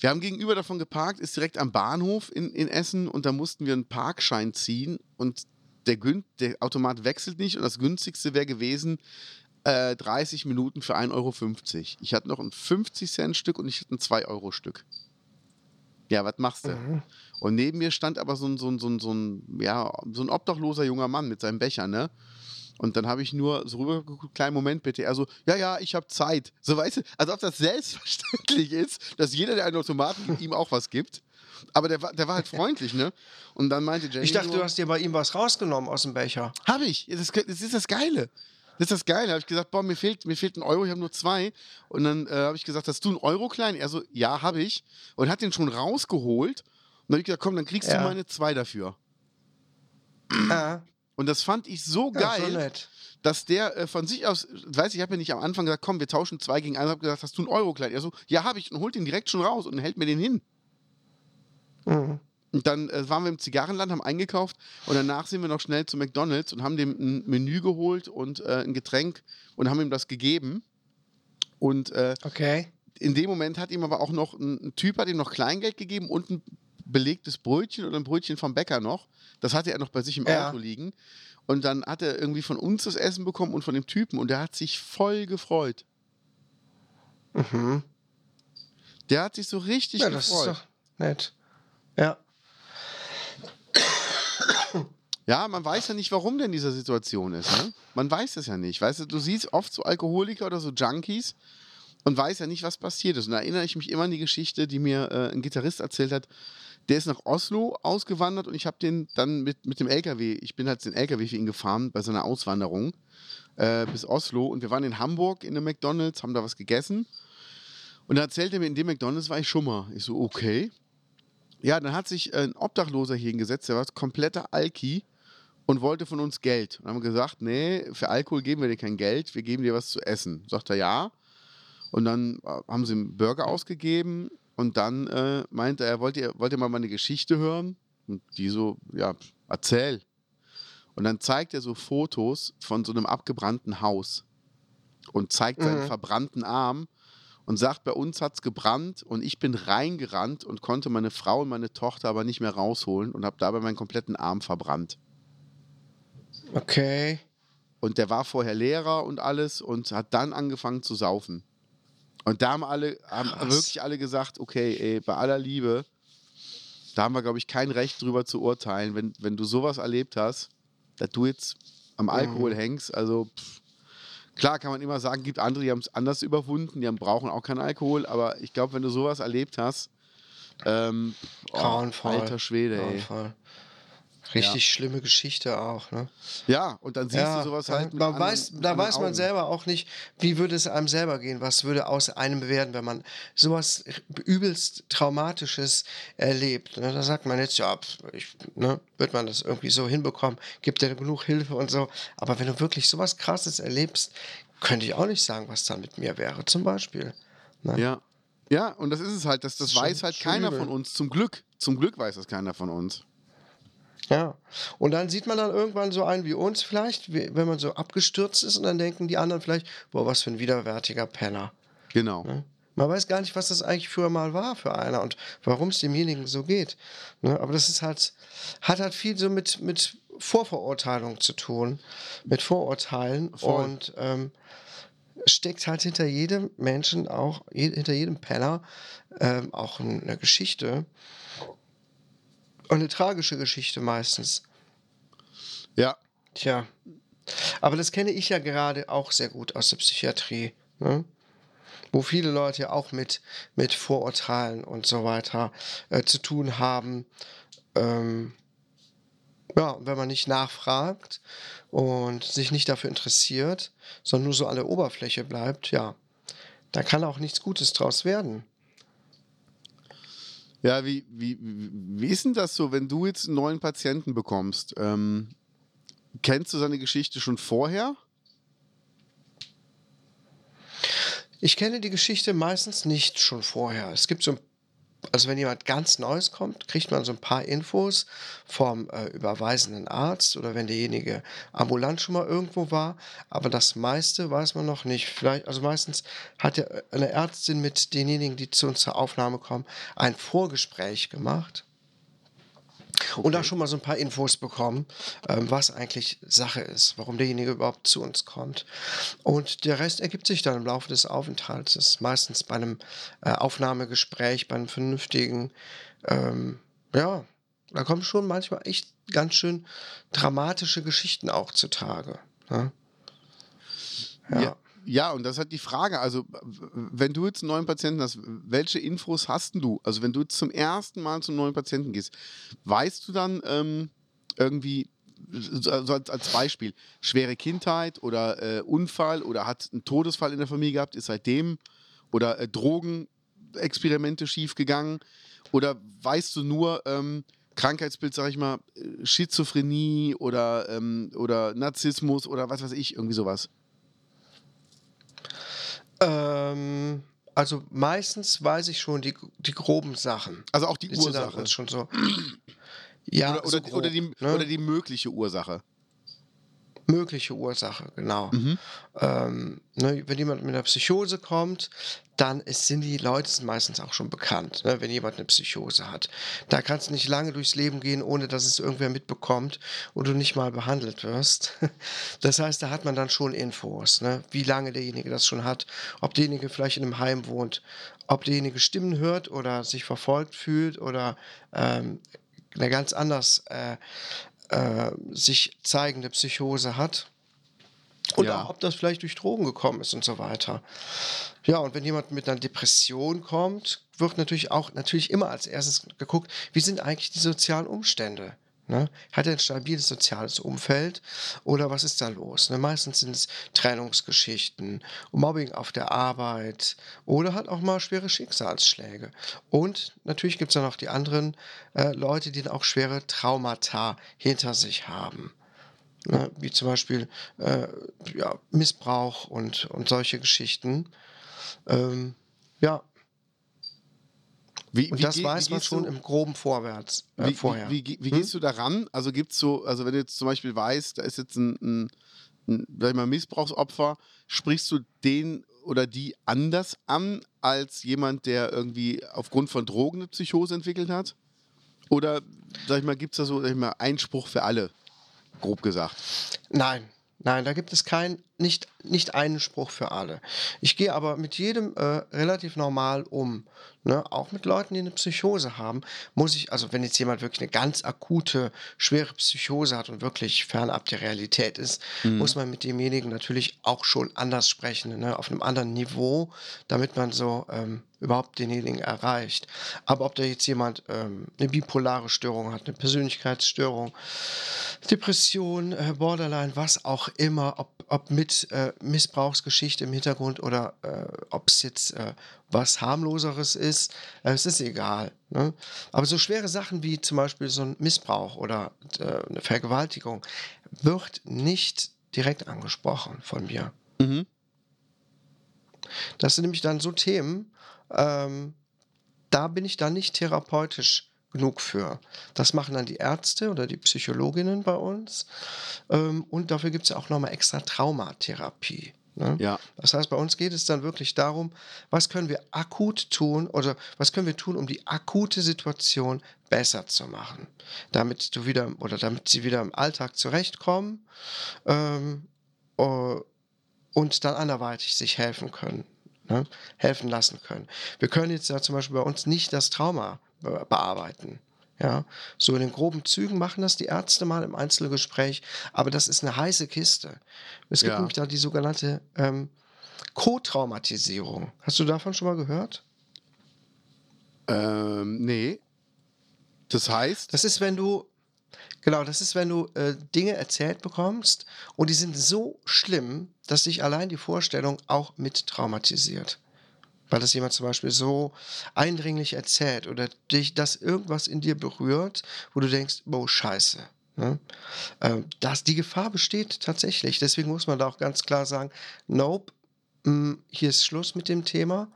wir haben gegenüber davon geparkt, ist direkt am Bahnhof in, in Essen und da mussten wir einen Parkschein ziehen und der, Gün der Automat wechselt nicht und das günstigste wäre gewesen äh, 30 Minuten für 1,50 Euro. Ich hatte noch ein 50-Cent-Stück und ich hatte ein 2-Euro-Stück. Ja, was machst du? Und neben mir stand aber so ein, so ein, so ein, so ein, ja, so ein obdachloser junger Mann mit seinem Becher, ne? Und dann habe ich nur so rübergeguckt, kleinen Moment bitte. Er so, ja, ja, ich habe Zeit. So, weißt du, als ob das selbstverständlich ist, dass jeder, der einen Automaten gibt, ihm auch was gibt. Aber der war, der war halt freundlich, ne? Und dann meinte Jenny Ich dachte, nur, du hast dir bei ihm was rausgenommen aus dem Becher. habe ich. Das, das ist das Geile. Das ist das Geile. habe ich gesagt, boah, mir fehlt, mir fehlt ein Euro, ich habe nur zwei. Und dann äh, habe ich gesagt, hast du einen Euro klein? Er so, ja, habe ich. Und hat den schon rausgeholt. Und dann habe ich gesagt, komm, dann kriegst Ja. du meine zwei dafür. Ah, Und das fand ich so ja, geil, so nett. dass der äh, von sich aus, weiß ich, ich habe ja nicht am Anfang gesagt, komm, wir tauschen zwei gegen einen. habe gesagt, hast du einen Euro klein? Er so, ja, habe ich. Und holt den direkt schon raus und hält mir den hin. Mhm. Und dann äh, waren wir im Zigarrenland, haben eingekauft und danach sind wir noch schnell zu McDonalds und haben dem ein Menü geholt und äh, ein Getränk und haben ihm das gegeben. Und äh, Okay. in dem Moment hat ihm aber auch noch ein, ein Typ hat ihm noch Kleingeld gegeben und ein belegtes Brötchen oder ein Brötchen vom Bäcker noch. Das hatte er noch bei sich im Ja. Auto liegen. Und dann hat er irgendwie von uns das Essen bekommen und von dem Typen und der hat sich voll gefreut. Mhm. Der hat sich so richtig Ja, das ist gefreut. doch nett. Ja. Ja, man weiß ja nicht, warum der in dieser Situation ist. Ne? Man weiß es ja nicht. Weißt du, du siehst oft so Alkoholiker oder so Junkies und weiß ja nicht, was passiert ist. Und da erinnere ich mich immer an die Geschichte, die mir äh, ein Gitarrist erzählt hat. Der ist nach Oslo ausgewandert und ich habe den dann mit, mit dem LKW, ich bin halt den LKW für ihn gefahren bei seiner Auswanderung äh, bis Oslo und wir waren in Hamburg in einem McDonalds, haben da was gegessen und da erzählt er mir, in dem McDonalds war ich schon mal. Ich so, okay. Ja, dann hat sich ein Obdachloser hier hingesetzt, der war kompletter Alki und wollte von uns Geld. Und haben wir gesagt, nee, für Alkohol geben wir dir kein Geld, wir geben dir was zu essen. Sagt er ja. Und dann äh, haben sie einen Burger ausgegeben und dann äh, meinte er, wollt ihr, wollt ihr mal meine Geschichte hören? Und die so, ja, erzähl. Und dann zeigt er so Fotos von so einem abgebrannten Haus und zeigt seinen Mhm. verbrannten Arm und sagt, bei uns hat es gebrannt und ich bin reingerannt und konnte meine Frau und meine Tochter aber nicht mehr rausholen und habe dabei meinen kompletten Arm verbrannt. Okay. Und der war vorher Lehrer und alles und hat dann angefangen zu saufen. Und da haben alle, haben Krass. wirklich alle gesagt, okay, ey, bei aller Liebe, da haben wir, glaube ich, kein Recht drüber zu urteilen, wenn, wenn du sowas erlebt hast, dass du jetzt am Alkohol hängst. Also pff, klar kann man immer sagen, gibt andere, die haben es anders überwunden, die haben, brauchen auch keinen Alkohol, aber ich glaube, wenn du sowas erlebt hast, ähm, oh, alter Schwede, ey. Richtig schlimme Geschichte auch, ne? Ja, und dann siehst du sowas halt man anderen- weiß, da weiß man Augen. selber auch nicht, wie würde es einem selber gehen, was würde aus einem werden, wenn man sowas übelst Traumatisches erlebt. Ne? Da sagt man jetzt, ja, ich, ne, wird man das irgendwie so hinbekommen, gibt ja genug Hilfe und so. Aber wenn du wirklich sowas Krasses erlebst, könnte ich auch nicht sagen, was dann mit mir wäre, zum Beispiel. Ne? Ja. Ja, und das ist es halt, das, das Schon- weiß halt keiner übel. von uns. Zum Glück. Zum Glück weiß das keiner von uns. Ja. Und dann sieht man dann irgendwann so einen wie uns vielleicht, wenn man so abgestürzt ist und dann denken die anderen vielleicht, boah, was für ein widerwärtiger Penner. Genau. Ne? Man weiß gar nicht, was das eigentlich früher mal war für einer und warum es demjenigen so geht. Ne? Aber das ist halt, hat halt viel so mit, mit Vorverurteilung zu tun, mit Vorurteilen Voll. und ähm, steckt halt hinter jedem Menschen auch, hinter jedem Penner ähm, auch eine Geschichte. Und eine tragische Geschichte meistens. Ja, Tja. Aber das kenne ich ja gerade auch sehr gut aus der Psychiatrie. Ne? Wo viele Leute ja auch mit, mit Vorurteilen und so weiter äh, zu tun haben. Ähm, ja, wenn man nicht nachfragt und sich nicht dafür interessiert, sondern nur so an der Oberfläche bleibt, ja, da kann auch nichts Gutes draus werden. Ja, wie, wie, wie ist denn das so, wenn du jetzt einen neuen Patienten bekommst? Ähm, kennst du seine Geschichte schon vorher? Ich kenne die Geschichte meistens nicht schon vorher. Es gibt so, ein- also wenn jemand ganz Neues kommt, kriegt man so ein paar Infos vom äh, überweisenden Arzt oder wenn derjenige ambulant schon mal irgendwo war. Aber das meiste weiß man noch nicht. Vielleicht, also meistens hat ja eine Ärztin mit denjenigen, die zu uns zur Aufnahme kommen, ein Vorgespräch gemacht. Und da schon mal so ein paar Infos bekommen, ähm, was eigentlich Sache ist, warum derjenige überhaupt zu uns kommt. Und der Rest ergibt sich dann im Laufe des Aufenthalts. Das ist meistens bei einem äh, Aufnahmegespräch, bei einem vernünftigen, ähm, ja, da kommen schon manchmal echt ganz schön dramatische Geschichten auch zutage. Ne? Ja. Ja. Ja, und das hat die Frage, also wenn du jetzt einen neuen Patienten hast, welche Infos hast du? Also wenn du jetzt zum ersten Mal zum neuen Patienten gehst, weißt du dann ähm, irgendwie, so also als, als Beispiel, schwere Kindheit oder äh, Unfall oder hat einen Todesfall in der Familie gehabt, ist seitdem oder äh, Drogenexperimente schiefgegangen oder weißt du nur, ähm, Krankheitsbild, sag ich mal, äh, Schizophrenie oder, ähm, oder Narzissmus oder was weiß ich, irgendwie sowas. Ähm, also meistens weiß ich schon die, die groben Sachen. Also auch die Ursache. uns schon so. Ja, oder, so oder, oder, die, grob, ne? oder die mögliche Ursache. Mögliche Ursache, genau. Mhm. Ähm, ne, wenn jemand mit einer Psychose kommt, dann ist, sind die Leute sind meistens auch schon bekannt, ne, wenn jemand eine Psychose hat. Da kannst du nicht lange durchs Leben gehen, ohne dass es irgendwer mitbekommt und du nicht mal behandelt wirst. Das heißt, da hat man dann schon Infos, ne, wie lange derjenige das schon hat, ob derjenige vielleicht in einem Heim wohnt, ob derjenige Stimmen hört oder sich verfolgt fühlt oder ähm, eine ganz anders äh, äh, sich zeigende Psychose hat. Und Ja. auch, ob das vielleicht durch Drogen gekommen ist und so weiter. Ja, und wenn jemand mit einer Depression kommt, wird natürlich auch natürlich immer als erstes geguckt, wie sind eigentlich die sozialen Umstände? Ne? Hat er ein stabiles soziales Umfeld oder was ist da los? Ne? Meistens sind es Trennungsgeschichten, Mobbing auf der Arbeit oder hat auch mal schwere Schicksalsschläge. Und natürlich gibt es dann noch die anderen äh, Leute, die dann auch schwere Traumata hinter sich haben. Ne? Wie zum Beispiel äh, ja, Missbrauch und, und solche Geschichten. Ähm, ja, Wie, und wie das geh- weiß man schon du, im groben Vorwärts äh, wie, vorher. Wie, wie, Hm? gehst du daran? Also gibt es so, also wenn du jetzt zum Beispiel weißt, da ist jetzt ein, ein, ein sag mal, Missbrauchsopfer, sprichst du den oder die anders an als jemand, der irgendwie aufgrund von Drogen eine Psychose entwickelt hat? Oder, sag ich mal, gibt es da so sag ich mal, Einspruch für alle, grob gesagt? Nein, nein, da gibt es kein, nicht, nicht einen Spruch für alle. Ich gehe aber mit jedem äh, relativ normal um. Ne? Auch mit Leuten, die eine Psychose haben, muss ich, also wenn jetzt jemand wirklich eine ganz akute, schwere Psychose hat und wirklich fernab der Realität ist, muss man mit demjenigen natürlich auch schon anders sprechen, ne? auf einem anderen Niveau, damit man so ähm, überhaupt denjenigen erreicht. Aber ob da jetzt jemand ähm, eine bipolare Störung hat, eine Persönlichkeitsstörung, Depression, äh, Borderline, was auch immer, ob, ob mit äh, Missbrauchsgeschichte im Hintergrund oder äh, ob es jetzt äh, was harmloseres ist, äh, es ist egal. Ne? Aber so schwere Sachen wie zum Beispiel so ein Missbrauch oder äh, eine Vergewaltigung wird nicht direkt angesprochen von mir. Mhm. Das sind nämlich dann so Themen, ähm, da bin ich dann nicht therapeutisch genug für. Das machen dann die Ärzte oder die Psychologinnen bei uns. Ähm, und dafür gibt es ja auch nochmal extra Traumatherapie. Ne? Ja. Das heißt, bei uns geht es dann wirklich darum, was können wir akut tun oder was können wir tun, um die akute Situation besser zu machen, damit du wieder oder damit sie wieder im Alltag zurechtkommen ähm, äh, und dann anderweitig sich helfen können, ne? helfen lassen können. Wir können jetzt ja zum Beispiel bei uns nicht das Trauma be bearbeiten. Ja, so in den groben Zügen machen das die Ärzte mal im Einzelgespräch, aber das ist eine heiße Kiste. Es gibt Ja. nämlich da die sogenannte ähm, Co-Traumatisierung. Hast du davon schon mal gehört? Ähm, nee. Das heißt, Das ist, wenn du, genau, das ist, wenn du äh, Dinge erzählt bekommst und die sind so schlimm, dass dich allein die Vorstellung auch mit traumatisiert. Weil das jemand zum Beispiel so eindringlich erzählt oder dich, dass irgendwas in dir berührt, wo du denkst, oh, scheiße. Ne? Ähm, das, die Gefahr besteht tatsächlich. Deswegen muss man da auch ganz klar sagen, nope, mh, hier ist Schluss mit dem Thema.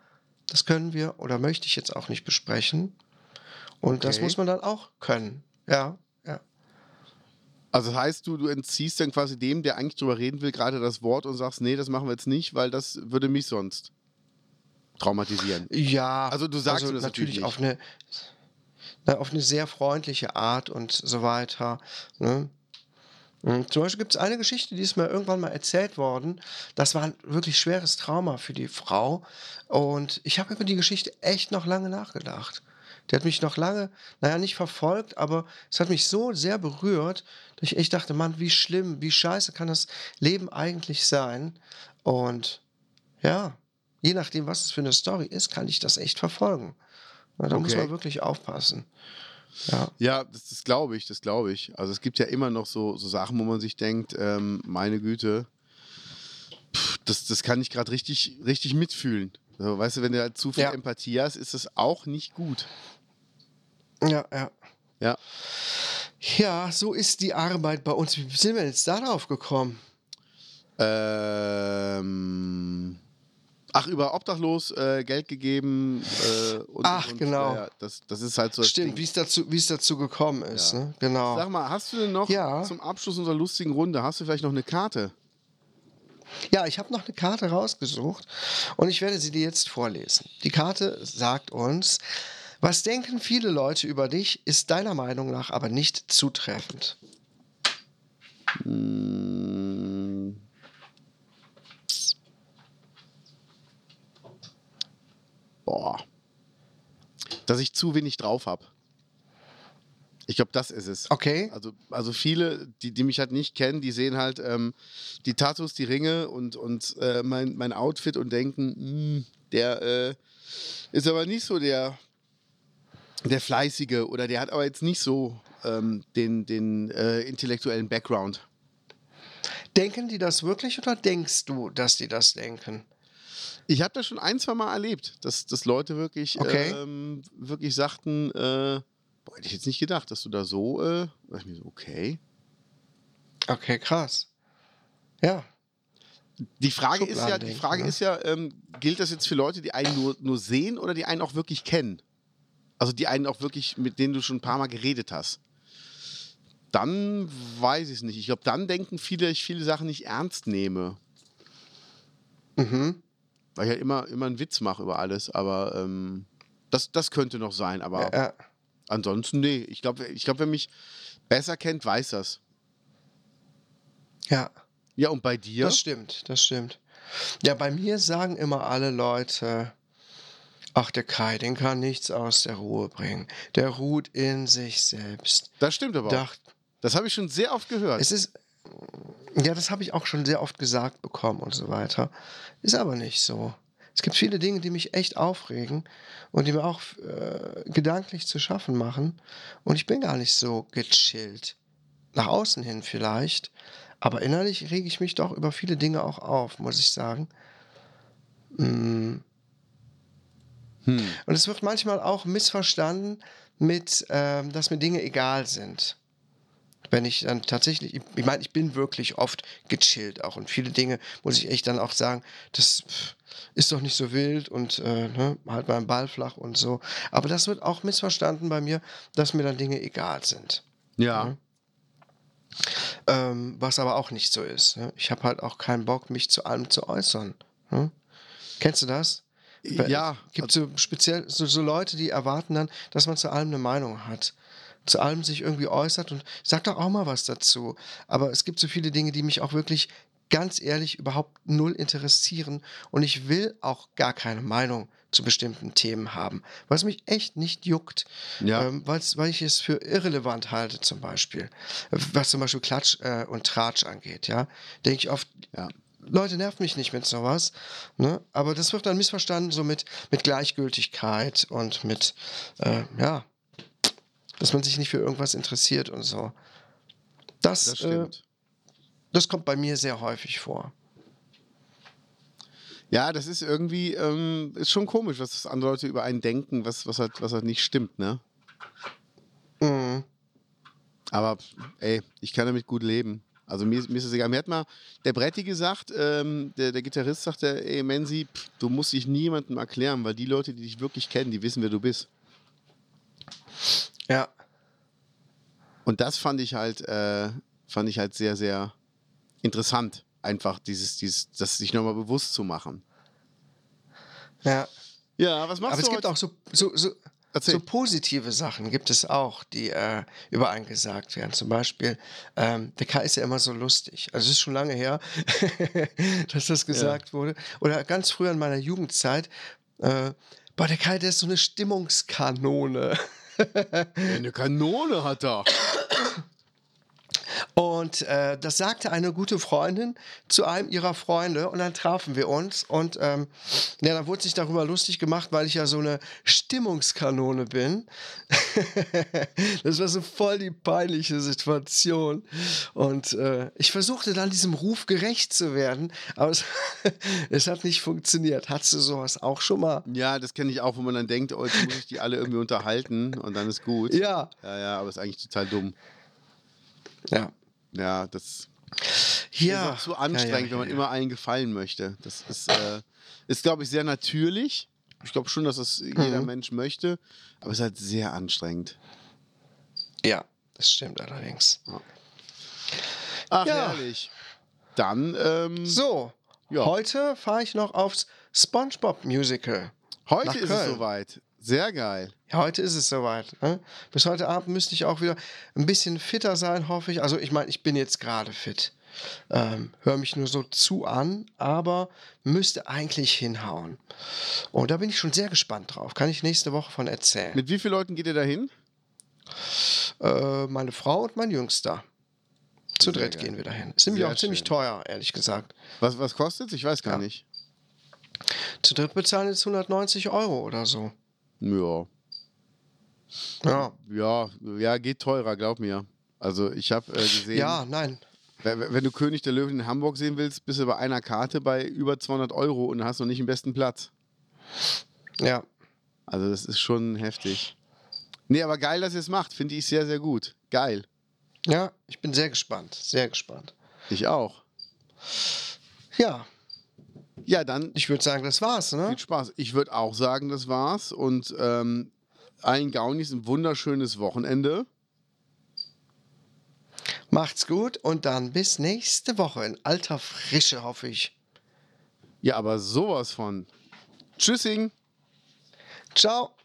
Das können wir oder möchte ich jetzt auch nicht besprechen. Und das Okay. muss man dann auch können. Ja, ja. also das heißt, du, du entziehst dann quasi dem, der eigentlich drüber reden will, gerade das Wort und sagst, nee, das machen wir jetzt nicht, weil das würde mich sonst traumatisieren. Ja, Also du sagst also das natürlich natürlich auf eine, na, auf eine sehr freundliche Art und so weiter. Ne? Und Zum Beispiel gibt es eine Geschichte, die ist mir irgendwann mal erzählt worden. Das war ein wirklich schweres Trauma für die Frau. Und ich habe über die Geschichte echt noch lange nachgedacht. Die hat mich noch lange, naja, nicht verfolgt, aber es hat mich so sehr berührt, dass ich echt dachte, Mann, wie schlimm, wie scheiße kann das Leben eigentlich sein? Und ja, je nachdem, was es für eine Story ist, kann ich das echt verfolgen. Na, da muss Okay. man wirklich aufpassen. Ja. Ja, das, das glaube ich, das glaube ich. Also es gibt ja immer noch so, so Sachen, wo man sich denkt, ähm, meine Güte, pff, das, das kann ich gerade richtig, richtig mitfühlen. Also, weißt du, wenn du halt zu viel Ja. Empathie hast, ist das auch nicht gut. Ja, ja. Ja. Ja, so ist die Arbeit bei uns. Wie sind wir jetzt darauf gekommen? Ähm, ach, über Obdachlos äh, Geld gegeben. Äh, und, Ach, und, genau. Ja, das, das ist halt so. Stimmt, wie es dazu, wie es dazu gekommen ist. Ja. Ne? Genau. Sag mal, hast du denn noch Ja. zum Abschluss unserer lustigen Runde, hast du vielleicht noch eine Karte? Ja, ich habe noch eine Karte rausgesucht und ich werde sie dir jetzt vorlesen. Die Karte sagt uns, was denken viele Leute über dich, ist deiner Meinung nach aber nicht zutreffend. Hm. Boah. Dass ich zu wenig drauf habe. Ich glaube, das ist es. Okay? Also, also viele, die, die mich halt nicht kennen, die sehen halt ähm, die Tattoos, die Ringe und, und äh, mein, mein Outfit und denken, "Hm, der äh, ist aber nicht so der, der Fleißige oder der hat aber jetzt nicht so ähm, den, den äh, intellektuellen Background. Denken die das wirklich oder denkst du, dass die das denken? Ich habe das schon ein, zwei Mal erlebt, dass, dass Leute wirklich, Okay. ähm, wirklich sagten, äh, boah, hätte ich jetzt nicht gedacht, dass du da so, äh, ich mir so, okay. Okay, krass. Ja, Die Frage ist ja, die Frage ne? ist ja, ähm, gilt das jetzt für Leute, die einen nur, nur sehen oder die einen auch wirklich kennen? Also die einen auch wirklich, mit denen du schon ein paar Mal geredet hast. Dann weiß ich es nicht. Ich glaube, dann denken viele, dass ich viele Sachen nicht ernst nehme. mhm. Weil ich halt immer, immer einen Witz mache über alles. Aber ähm, das, das könnte noch sein. Aber ja, ja. ansonsten, nee. Ich glaube, ich glaub, wer mich besser kennt, weiß das. ja. Ja, und bei dir? Das stimmt, das stimmt. Ja, bei mir sagen immer alle Leute, ach, der Kai, den kann nichts aus der Ruhe bringen. Der ruht in sich selbst. Das stimmt aber auch. Dacht, Das habe ich schon sehr oft gehört. es ist, ja, das habe ich auch schon sehr oft gesagt bekommen und so weiter. Ist aber nicht so. Es gibt viele Dinge, die mich echt aufregen und die mir auch äh, gedanklich zu schaffen machen. Und ich bin gar nicht so gechillt. Nach außen hin vielleicht. Aber innerlich rege ich mich doch über viele Dinge auch auf, muss ich sagen. Mm. Hm. Und es wird manchmal auch missverstanden mit, ähm, dass mir Dinge egal sind. Wenn ich dann tatsächlich, ich, meine, ich bin wirklich oft gechillt auch und viele Dinge muss ich echt dann auch sagen, das ist doch nicht so wild und äh, ne, halt mal einen Ball flach und so. Aber das wird auch missverstanden bei mir, dass mir dann Dinge egal sind. Ja. Ähm, was aber auch nicht so ist. Ne? Ich habe halt auch keinen Bock, mich zu allem zu äußern. Ne? Kennst du das? Ja, Gibt so speziell so, so Leute, die erwarten dann, dass man zu allem eine Meinung hat. Zu allem sich irgendwie äußert und sagt doch auch mal was dazu. Aber es gibt so viele Dinge, die mich auch wirklich ganz ehrlich überhaupt null interessieren und ich will auch gar keine Meinung zu bestimmten Themen haben, was mich echt nicht juckt, Ja. ähm, weil ich es für irrelevant halte zum Beispiel, was zum Beispiel Klatsch äh, und Tratsch angeht, ja, denke ich oft, Ja. Leute nervt mich nicht mit sowas, ne? aber das wird dann missverstanden so mit, mit Gleichgültigkeit und mit, äh, ja, dass man sich nicht für irgendwas interessiert und so. Das, das äh, stimmt. das kommt bei mir sehr häufig vor. Ja, das ist irgendwie, ähm, ist schon komisch, was andere Leute über einen denken, was, was, halt, was halt nicht stimmt, ne? Mhm. Aber ey, ich kann damit gut leben. Also mir, ist- mir ist es egal. Mir hat mal der Bretti gesagt, ähm, der, der Gitarrist sagte, ey Menzi, pff, du musst dich niemandem erklären, weil die Leute, die dich wirklich kennen, die wissen, wer du bist. Ja, Und das fand ich halt, äh, fand ich halt sehr, sehr interessant. Einfach dieses, dieses, das sich nochmal bewusst zu machen. ja. Ja, was machst Aber du es gibt auch so, so, so, so positive Sachen, gibt es auch, die äh, über einen gesagt werden. Zum Beispiel, ähm, der Kai ist ja immer so lustig. Also es ist schon lange her, dass das gesagt wurde. Oder ganz früher in meiner Jugendzeit, äh, boah, der Kai, der ist so eine Stimmungskanone. Eine Kanone hat er. Und äh, das sagte eine gute Freundin zu einem ihrer Freunde und dann trafen wir uns und ähm, ja, dann wurde sich darüber lustig gemacht, weil ich ja so eine Stimmungskanone bin. das war so voll die peinliche Situation und äh, ich versuchte dann diesem Ruf gerecht zu werden, aber es, es hat nicht funktioniert. Hattest du sowas auch schon mal? Ja, das kenne ich auch, wo man dann denkt, oh, jetzt muss ich die alle irgendwie unterhalten und dann ist gut. Ja. Ja, ja, aber ist eigentlich total dumm. Ja. Ja, das Ja. ist auch so anstrengend, ja, ja, wenn man immer allen gefallen möchte. Das ist, äh, ist glaube ich, sehr natürlich. Ich glaube schon, dass das jeder Mhm. Mensch möchte, aber es ist halt sehr anstrengend. Ja, das stimmt allerdings. Ach, Ja. herrlich. Dann, ähm, So, heute fahre ich noch aufs SpongeBob Musical. heute ist es soweit. Sehr geil. Ja, heute ist es soweit. Ne? Bis heute Abend müsste ich auch wieder ein bisschen fitter sein, hoffe ich. Also ich meine, ich bin jetzt gerade fit. Ähm, Höre mich nur so zu an, aber müsste eigentlich hinhauen. Und da bin ich schon sehr gespannt drauf. Kann ich nächste Woche von erzählen. Mit wie vielen Leuten geht ihr da hin? äh, meine Frau und mein Jüngster. Zu dritt geil. gehen wir dahin. Ist nämlich auch ziemlich schön. teuer, ehrlich gesagt. Was, was kostet Ich weiß gar Ja. nicht. Zu dritt bezahlen jetzt 190 Euro oder so. Ja. Ja, Ja, ja, geht teurer, glaub mir. Also ich habe äh, gesehen, ja nein. wenn, du König der Löwen in Hamburg sehen willst, bist du bei einer Karte bei über 200 Euro und hast noch nicht den besten Platz. Ja, Also das ist schon heftig. Nee, aber geil, dass ihr es macht. Finde ich sehr, sehr gut. Geil. ja, ich bin sehr gespannt. Sehr gespannt. Ich auch. Ja, Ja, dann ich würde sagen, das war's, ne? viel Spaß. Ich würde auch sagen, das war's. Und ähm, allen Gaunis ein wunderschönes Wochenende. Macht's gut und dann bis nächste Woche in alter Frische, hoffe ich. Ja, aber sowas von. Tschüssing. Ciao.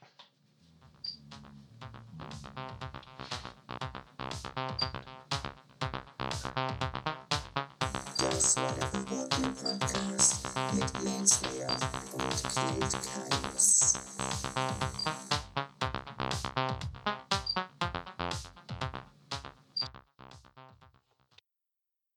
with kindness.